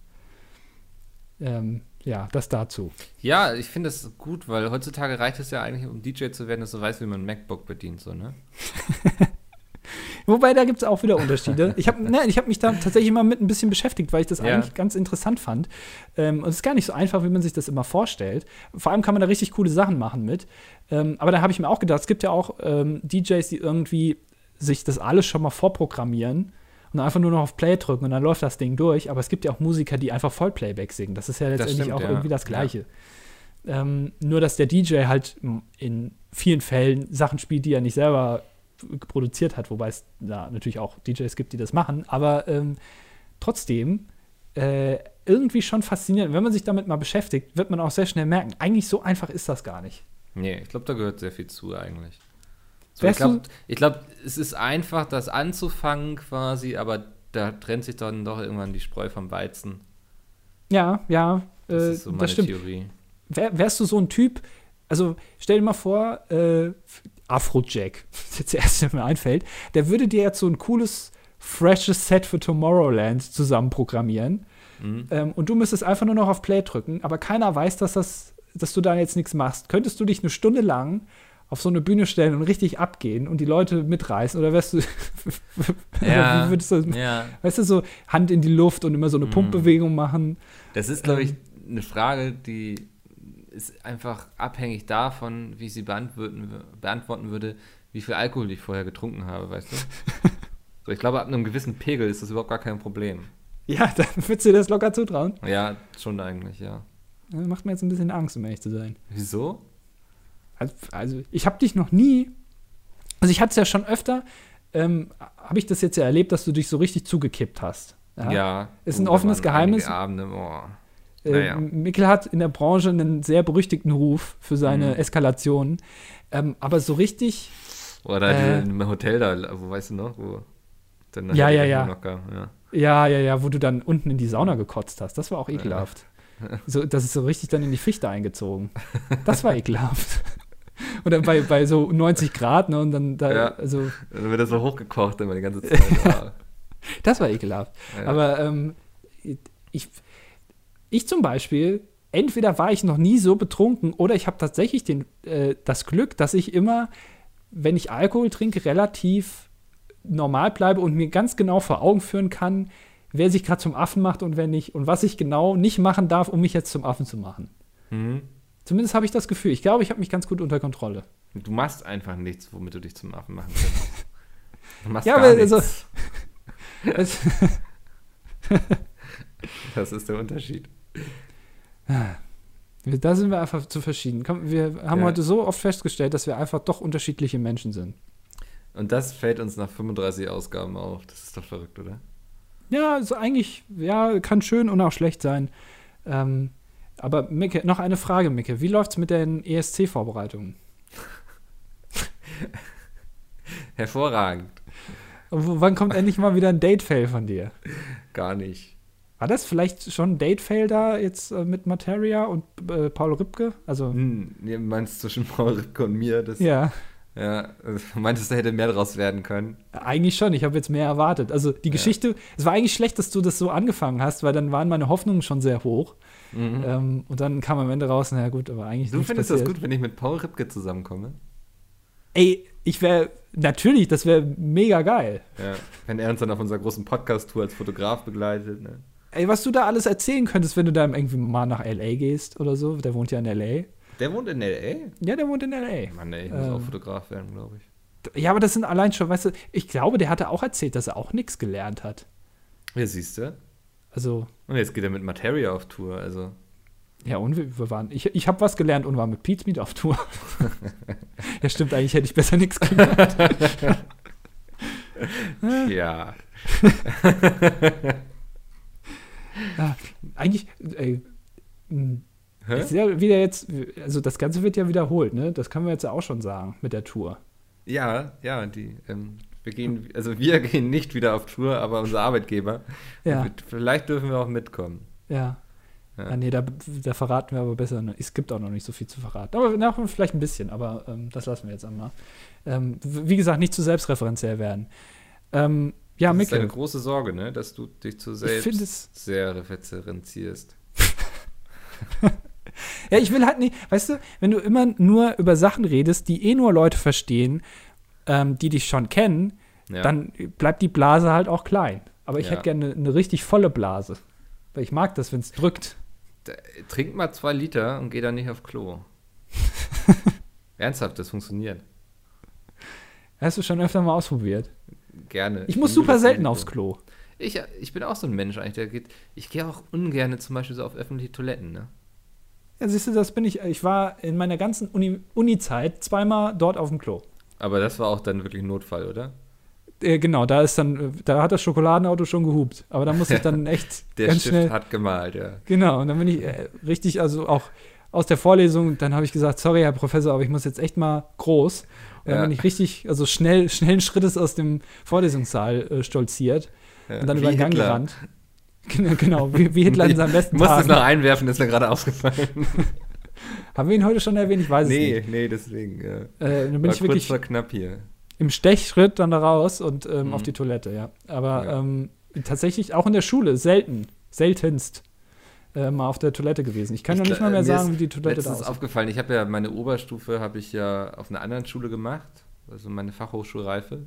Ähm, ja, das dazu. Ja, ich finde das gut, weil heutzutage reicht es ja eigentlich, um DJ zu werden, dass du weißt, wie man ein MacBook bedient, so, ne? Wobei, da gibt es auch wieder Unterschiede. Ich habe ne, ich hab mich da tatsächlich mal mit ein bisschen beschäftigt, weil ich das Ja. eigentlich ganz interessant fand. Ähm, und es ist gar nicht so einfach, wie man sich das immer vorstellt. Vor allem kann man da richtig coole Sachen machen mit. Ähm, aber da habe ich mir auch gedacht, es gibt ja auch ähm, DJs, die irgendwie sich das alles schon mal vorprogrammieren und einfach nur noch auf Play drücken und dann läuft das Ding durch. Aber es gibt ja auch Musiker, die einfach Vollplayback singen. Das ist ja letztendlich stimmt, auch ja. irgendwie das Gleiche. Ähm, nur, dass der DJ halt in vielen Fällen Sachen spielt, die er nicht selber produziert hat, wobei es da natürlich auch DJs gibt, die das machen, aber ähm, trotzdem äh, irgendwie schon faszinierend. Wenn man sich damit mal beschäftigt, wird man auch sehr schnell merken, eigentlich so einfach ist das gar nicht. Nee, ich glaube, da gehört sehr viel zu eigentlich. So, ich glaube, glaub, es ist einfach, das anzufangen quasi, aber da trennt sich dann doch irgendwann die Spreu vom Weizen. Ja, ja, das äh, ist so meine das stimmt. Theorie. Wär, wärst du so ein Typ, also stell dir mal vor, äh, Afrojack, das ist jetzt der erste, der mir einfällt, der würde dir jetzt so ein cooles, freshes Set für Tomorrowland zusammen programmieren. Mhm. Ähm, und du müsstest einfach nur noch auf Play drücken, aber keiner weiß, dass, das, dass du da jetzt nichts machst. Könntest du dich eine Stunde lang auf so eine Bühne stellen und richtig abgehen und die Leute mitreißen? Oder wärst du, ja, wie würdest du, ja. weißt du, so Hand in die Luft und immer so eine mhm. Pumpbewegung machen? Das ist, glaube ich, ähm. eine Frage, die ist einfach abhängig davon, wie ich sie beantworten, beantworten würde, wie viel Alkohol ich vorher getrunken habe, weißt du? so, ich glaube, ab einem gewissen Pegel ist das überhaupt gar kein Problem. Ja, dann würdest du dir das locker zutrauen? Ja, schon eigentlich, ja. Das macht mir jetzt ein bisschen Angst, um ehrlich zu sein. Wieso? Also, also ich habe dich noch nie, also ich hatte es ja schon öfter, ähm, habe ich das jetzt ja erlebt, dass du dich so richtig zugekippt hast. Ja. ja ist ein offenes Geheimnis. Abende, oh. Äh, naja. Mikkel hat in der Branche einen sehr berüchtigten Ruf für seine mhm. Eskalationen. Ähm, aber so richtig. Oder äh, im Hotel da, wo weißt du noch, wo dann ja, ja, ja. ja. Ja, ja, ja, wo du dann unten in die Sauna gekotzt hast. Das war auch ekelhaft. Ja. So, das ist so richtig dann in die Fichte eingezogen. Das war ekelhaft. Oder bei, bei so 90 Grad, ne? Und dann da, ja. also. Dann wird das so hochgekocht immer die ganze Zeit. das war ekelhaft. Ja. Aber ähm, ich, ich zum Beispiel, entweder war ich noch nie so betrunken oder ich habe tatsächlich den, äh, das Glück, dass ich immer, wenn ich Alkohol trinke, relativ normal bleibe und mir ganz genau vor Augen führen kann, wer sich gerade zum Affen macht und wer nicht und was ich genau nicht machen darf, um mich jetzt zum Affen zu machen. Mhm. Zumindest habe ich das Gefühl. Ich glaube, ich habe mich ganz gut unter Kontrolle. Du machst einfach nichts, womit du dich zum Affen machen kannst. Du machst ja, gar aber nichts. Also, das ist der Unterschied. Da sind wir einfach zu verschieden. Wir haben ja. heute so oft festgestellt, dass wir einfach doch unterschiedliche Menschen sind. Und das fällt uns nach 35 Ausgaben auf. Das ist doch verrückt, oder? Ja, also eigentlich, ja, kann schön und auch schlecht sein. Ähm, aber Micke, noch eine Frage, Micke. Wie läuft es mit den ESC-Vorbereitungen? Hervorragend. Und wann kommt endlich mal wieder ein Date-Fail von dir? Gar nicht. War das vielleicht schon ein Date-Fail da jetzt äh, mit Materia und äh, Paul Ripke? Also. Hm, nee, meinst du zwischen Paul Ripke und mir? Das, ja. Ja, also, meintest du, hätte mehr draus werden können? Eigentlich schon, ich habe jetzt mehr erwartet. Also die Geschichte, ja. es war eigentlich schlecht, dass du das so angefangen hast, weil dann waren meine Hoffnungen schon sehr hoch. Mhm. Ähm, und dann kam am Ende raus, naja gut, aber eigentlich Du findest passiert. das gut, wenn ich mit Paul Ripke zusammenkomme? Ey, ich wäre, natürlich, das wäre mega geil. Ja, wenn er uns dann auf unserer großen Podcast-Tour als Fotograf begleitet, ne? Ey, was du da alles erzählen könntest, wenn du da irgendwie mal nach L.A. gehst oder so. Der wohnt ja in L.A. Der wohnt in L.A.? Ja, der wohnt in L.A. Mann, ey, ich muss ähm, auch Fotograf werden, glaube ich. Ja, aber das sind allein schon, weißt du, ich glaube, der hatte auch erzählt, dass er auch nichts gelernt hat. Ja, siehst du. Also. Und jetzt geht er mit Materia auf Tour, also. Ja, und wir, waren. Ich, ich habe was gelernt und war mit Pete Meet auf Tour. ja, stimmt, eigentlich hätte ich besser nichts gelernt. ja. ja. Eigentlich, ey, hm, ist ja wieder jetzt, also das Ganze wird ja wiederholt, ne? Das können wir jetzt auch schon sagen mit der Tour. Ja, ja, die, ähm, wir gehen, also wir gehen nicht wieder auf Tour, aber unser Arbeitgeber. Ja. vielleicht dürfen wir auch mitkommen. Ja. Ja. ja nee, da, da, verraten wir aber besser. Ne? Es gibt auch noch nicht so viel zu verraten. Aber nach, vielleicht ein bisschen, aber ähm, das lassen wir jetzt einmal. Ähm, wie gesagt, nicht zu selbstreferenziell werden. Ähm, ja, das Mikkel. ist eine große Sorge, ne? dass du dich zu selbst sehr referenzierst. ja, ich will halt nicht, weißt du, wenn du immer nur über Sachen redest, die eh nur Leute verstehen, ähm, die dich schon kennen, ja. dann bleibt die Blase halt auch klein. Aber ich ja. hätte gerne eine, eine richtig volle Blase. Weil ich mag das, wenn es drückt. Trink mal zwei Liter und geh dann nicht auf Klo. Ernsthaft, das funktioniert. Hast du schon öfter mal ausprobiert? Gerne. Ich, ich muss super selten aufs Klo. Ich, ich bin auch so ein Mensch eigentlich, der geht. Ich gehe auch ungern zum Beispiel so auf öffentliche Toiletten, ne? Ja, siehst du, das bin ich. Ich war in meiner ganzen Uni-Zeit zweimal dort auf dem Klo. Aber das war auch dann wirklich ein Notfall, oder? Äh, genau, da ist dann, äh, da hat das Schokoladenauto schon gehupt. Aber da muss ich dann echt Der ganz Stift schnell. hat gemalt, ja. Genau, und dann bin ich äh, richtig, also auch aus der Vorlesung, dann habe ich gesagt, sorry, Herr Professor, aber ich muss jetzt echt mal groß. Und dann Ja. bin ich richtig, also schnell, schnellen Schrittes aus dem Vorlesungssaal äh, stolziert ja. und dann Wie über den Gang Hitler. gerannt. Genau, genau wie, wie Hitler in seinem besten Ich muss Tag. es noch einwerfen, ist mir gerade aufgefallen. Haben wir ihn heute schon erwähnt? Ich weiß es nee, nicht. nee, deswegen. Ja. Äh, dann bin War ich wirklich knapp hier. im Stechschritt dann da raus und ähm, Mhm. auf die Toilette, ja. Aber Ja. Ähm, tatsächlich auch in der Schule, selten, seltenst äh, mal auf der Toilette gewesen. Ich kann Ich noch nicht mal mehr sagen, ist wie die Toilette da aussieht. aufgefallen, ich habe ja meine Oberstufe habe ich ja auf einer anderen Schule gemacht, also meine Fachhochschulreife.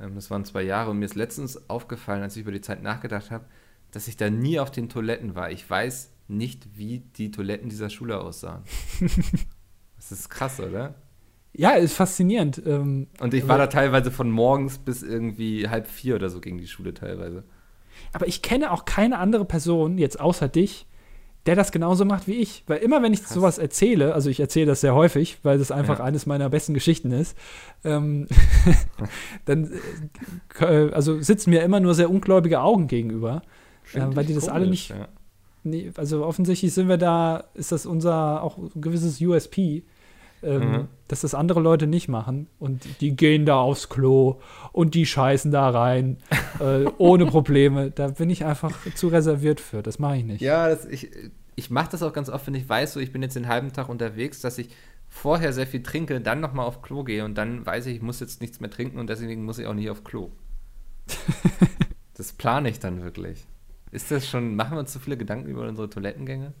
Ähm, das waren zwei Jahre und mir ist letztens aufgefallen, als ich über die Zeit nachgedacht habe, dass ich da nie auf den Toiletten war. Ich weiß nicht, wie die Toiletten dieser Schule aussahen. das ist krass, oder? Ja, ist faszinierend. Ähm, Und ich war da teilweise von morgens bis irgendwie halb vier oder so gegen die Schule teilweise. aber ich kenne auch keine andere Person, jetzt außer dich, der das genauso macht wie ich. Weil immer, wenn ich Krass. sowas erzähle, also ich erzähle das sehr häufig, weil das einfach Ja. eines meiner besten Geschichten ist, ähm, dann äh, also sitzen mir immer nur sehr ungläubige Augen gegenüber. Find weil die das alle komisch, nicht- Ja. Nee, also offensichtlich sind wir da, ist das unser auch ein gewisses USP, ähm, Mhm. dass das andere Leute nicht machen. Und die gehen da aufs Klo und die scheißen da rein, äh, ohne Probleme. Da bin ich einfach zu reserviert für. Das mache ich nicht. Ja, das, ich, ich mache das auch ganz oft, wenn ich weiß, so ich bin jetzt den halben Tag unterwegs, dass ich vorher sehr viel trinke, dann nochmal auf Klo gehe und dann weiß ich, ich muss jetzt nichts mehr trinken und deswegen muss ich auch nicht auf Klo. das plane ich dann wirklich. Ist das schon, machen wir uns zu viele Gedanken über unsere Toilettengänge?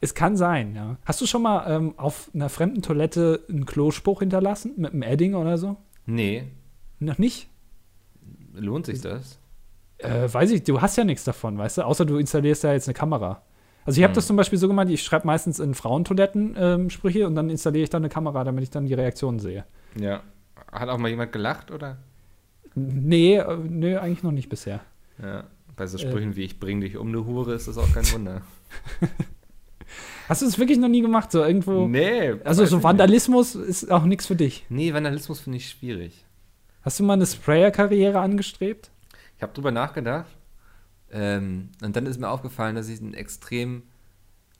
Es kann sein, ja. Hast du schon mal ähm, auf einer fremden Toilette einen Klospruch hinterlassen? Mit einem Edding oder so? Nee. Noch nicht? Lohnt sich das? Äh, weiß ich, du hast ja nichts davon, weißt du? Außer du installierst ja jetzt eine Kamera. Also ich habe Hm. das zum Beispiel so gemacht, ich schreibe meistens in Frauentoiletten ähm, Sprüche und dann installiere ich da eine Kamera, damit ich dann die Reaktionen sehe. Ja. Hat auch mal jemand gelacht, oder? Nee, äh, nee, eigentlich noch nicht bisher. Ja. Bei so Äh. Sprüchen wie ich bring dich um, eine Hure, ist das auch kein Wunder. Hast du es wirklich noch nie gemacht, so irgendwo? nee. Also so Vandalismus ist auch nichts für dich. nicht. Nee, Vandalismus finde ich schwierig. Hast du mal eine Sprayer-Karriere angestrebt? Ich habe drüber nachgedacht ähm, und dann ist mir aufgefallen, dass ich ein extrem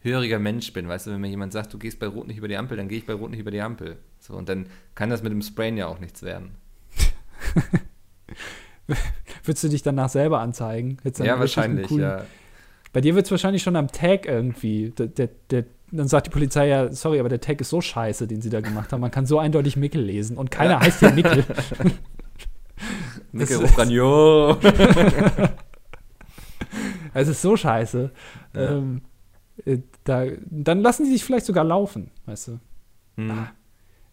höriger Mensch bin. Weißt du, wenn mir jemand sagt, du gehst bei Rot nicht über die Ampel, dann gehe ich bei Rot nicht über die Ampel. So, und dann kann das mit dem Sprayen ja auch nichts werden. Würdest du dich danach selber anzeigen? Ja, wahrscheinlich, coolen- ja. Bei dir wird es wahrscheinlich schon am Tag irgendwie. Der, der, der, dann sagt die Polizei ja, sorry, aber der Tag ist so scheiße, den sie da gemacht haben. Man kann so eindeutig Mickel lesen und keiner heißt hier Mickel. Micke Das- ruft ran, jo. Es ist so scheiße. Ja. Ähm, äh, da, dann lassen sie sich vielleicht sogar laufen, weißt du. Hm. Ah.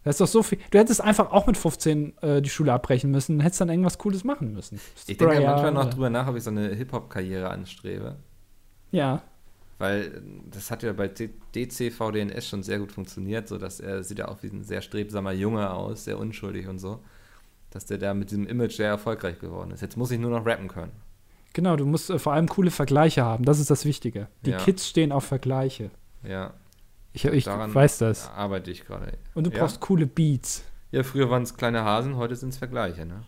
Das ist doch so viel. Du hättest einfach auch mit 15 äh, die Schule abbrechen müssen und hättest dann irgendwas Cooles machen müssen. Ich denke ja Sprayer manchmal noch drüber nach, ob ich so eine Hip-Hop-Karriere anstrebe. Ja. Weil äh, das hat ja bei D- DC VDNS schon sehr gut funktioniert, so dass er sieht ja auch wie ein sehr strebsamer Junge aus, sehr unschuldig und so. Dass der da mit diesem Image sehr erfolgreich geworden ist. Jetzt muss ich nur noch rappen können. Genau, du musst äh, vor allem coole Vergleiche haben. Das ist das Wichtige. Die Ja. Kids stehen auf Vergleiche. Ja, Ich, ich Daran- weiß das. arbeite ich gerade. Und du ja? brauchst coole Beats. Ja, früher waren es kleine Hasen, heute sind es Vergleiche, ne?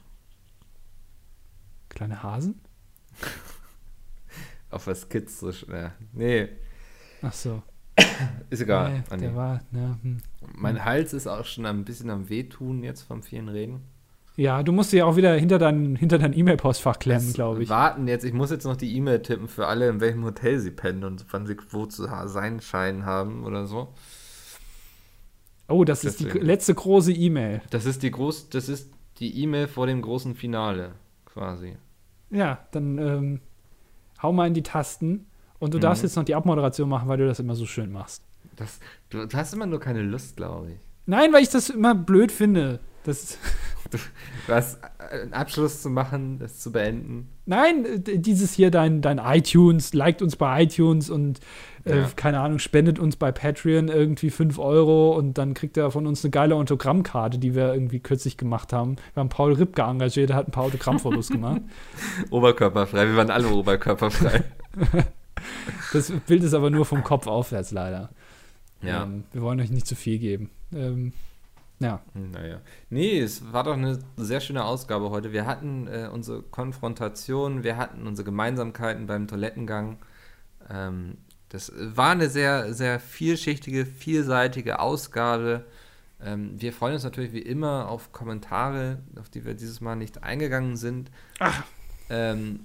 Kleine Hasen? Auf was Kids so. sch- Ja. Nee, Ach so. ist egal. Nee, nee. der war, ne, hm. Mein Hals ist auch schon ein bisschen am Wehtun jetzt vom vielen Reden. Ja, du musst dir auch wieder hinter dein, hinter dein E-Mail-Postfach klemmen, glaube ich. Warten jetzt, ich muss jetzt noch die E-Mail tippen für alle, in welchem Hotel sie pennen und wann sie wo zu sein scheinen haben oder so. Oh, das ist die Deswegen. letzte große E-Mail. Das ist die groß, das ist die E-Mail vor dem großen Finale, quasi. Ja, dann ähm, hau mal in die Tasten. Und du Mhm. darfst jetzt noch die Abmoderation machen, weil du das immer so schön machst. Das, du, du hast immer nur keine Lust, glaube ich. Nein, weil ich das immer blöd finde. Das, äh, einen Abschluss zu machen, das zu beenden. nein, äh, dieses hier, dein, dein iTunes, liked uns bei iTunes und äh, Ja. keine Ahnung, spendet uns bei Patreon irgendwie 5 Euro und dann kriegt er von uns eine geile Autogrammkarte, die wir irgendwie kürzlich gemacht haben. Wir haben Paul Ripke engagiert, der hat ein paar Autogrammfotos gemacht. Oberkörperfrei, wir waren alle oberkörperfrei. Das Bild ist aber nur vom Kopf aufwärts leider. ja. Ähm, wir wollen euch nicht zu viel geben. Ähm, Ja. Naja. Nee, es war doch eine sehr schöne Ausgabe heute. Wir hatten äh, unsere Konfrontation, wir hatten unsere Gemeinsamkeiten beim Toilettengang. Ähm, das war eine sehr, sehr vielschichtige, vielseitige Ausgabe. Ähm, wir freuen uns natürlich wie immer auf Kommentare, auf die wir dieses Mal nicht eingegangen sind. Ach. Ähm,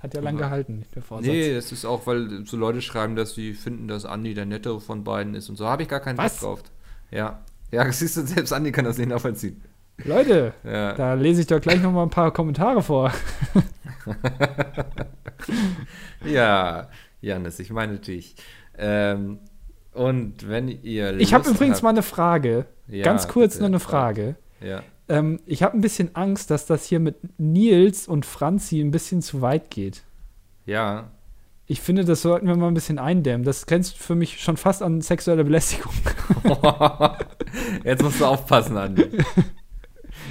Hat ja lang gehalten, der Vorsatz. nee, das ist auch, weil so Leute schreiben, dass sie finden, dass Andi der nettere von beiden ist und so. Habe ich gar keinen Bock drauf. Ja. Ja, siehst du, selbst Andi kann das nicht nachvollziehen. Leute, Ja. da lese ich doch gleich noch mal ein paar Kommentare vor. Ja, Janis, ich meine dich. Ähm, und wenn ihr. Ich habe übrigens habt- mal eine Frage. Ja, Ganz kurz bitte. nur eine Frage. Ja. Ähm, ich habe ein bisschen Angst, dass das hier mit Nils und Franzi ein bisschen zu weit geht. Ja. Ich finde, das sollten wir mal ein bisschen eindämmen. Das grenzt für mich schon fast an sexuelle Belästigung. Jetzt musst du aufpassen, Andi.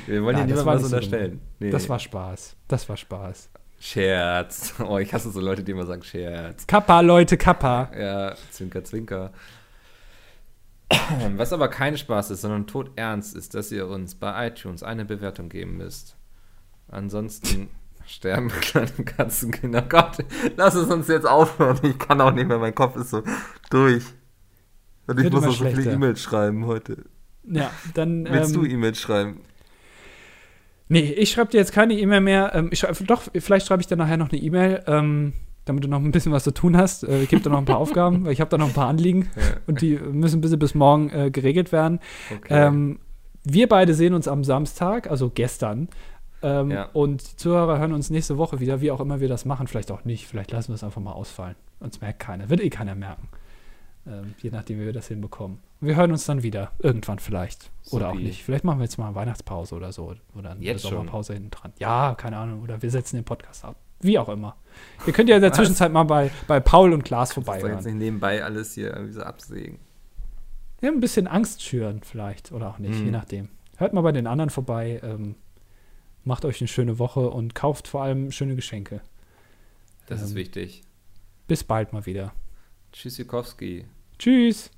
Wir wollen dir war was so unterstellen. Nee. Das war Spaß. Das war Spaß. Scherz. Oh, ich hasse so Leute, die immer sagen Scherz. Kappa, Leute, Kappa. Ja, Zwinker, Zwinker. Was aber kein Spaß ist, sondern todernst ist, dass ihr uns bei iTunes eine Bewertung geben müsst. Ansonsten sterben kleine Katzenkinder. Gott, lass es uns jetzt aufhören. Ich kann auch nicht mehr, mein Kopf ist so durch. Und ich Wird muss noch so viele. E-Mails schreiben heute. Ja, dann. Willst du ähm, E-Mails schreiben? Nee, ich schreibe dir jetzt keine E-Mail mehr. Ähm, ich schreib, doch, vielleicht schreibe ich dir nachher noch eine E-Mail, ähm, damit du noch ein bisschen was zu tun hast. Äh, ich gebe dir noch ein paar Aufgaben, weil ich habe da noch ein paar Anliegen Ja, und die müssen bis, bis morgen äh, geregelt werden. okay. Ähm, wir beide sehen uns am Samstag, also gestern. Ähm, Ja. Und die Zuhörer hören uns nächste Woche wieder, wie auch immer wir das machen. Vielleicht auch nicht. Vielleicht lassen wir es einfach mal ausfallen. Uns merkt keiner. Wird eh keiner merken. Ähm, je nachdem, wie wir das hinbekommen. Wir hören uns dann wieder. Irgendwann vielleicht. Oder auch nicht. Vielleicht machen wir jetzt mal eine Weihnachtspause oder so. Oder eine Jetzt schon? Sommerpause hinten dran. Ja, keine Ahnung. Oder wir setzen den Podcast ab. Wie auch immer. Ihr könnt ja in der? Zwischenzeit mal bei, bei Paul und Klaas soll vorbeihören. jetzt nicht nebenbei alles hier irgendwie so absägen. Ja, ein bisschen Angst schüren vielleicht oder auch nicht, Mhm. je nachdem. Hört mal bei den anderen vorbei, ähm, macht euch eine schöne Woche und kauft vor allem schöne Geschenke. Das ist Ähm, wichtig. Bis bald mal wieder. Tschüssikowski. Tschüss.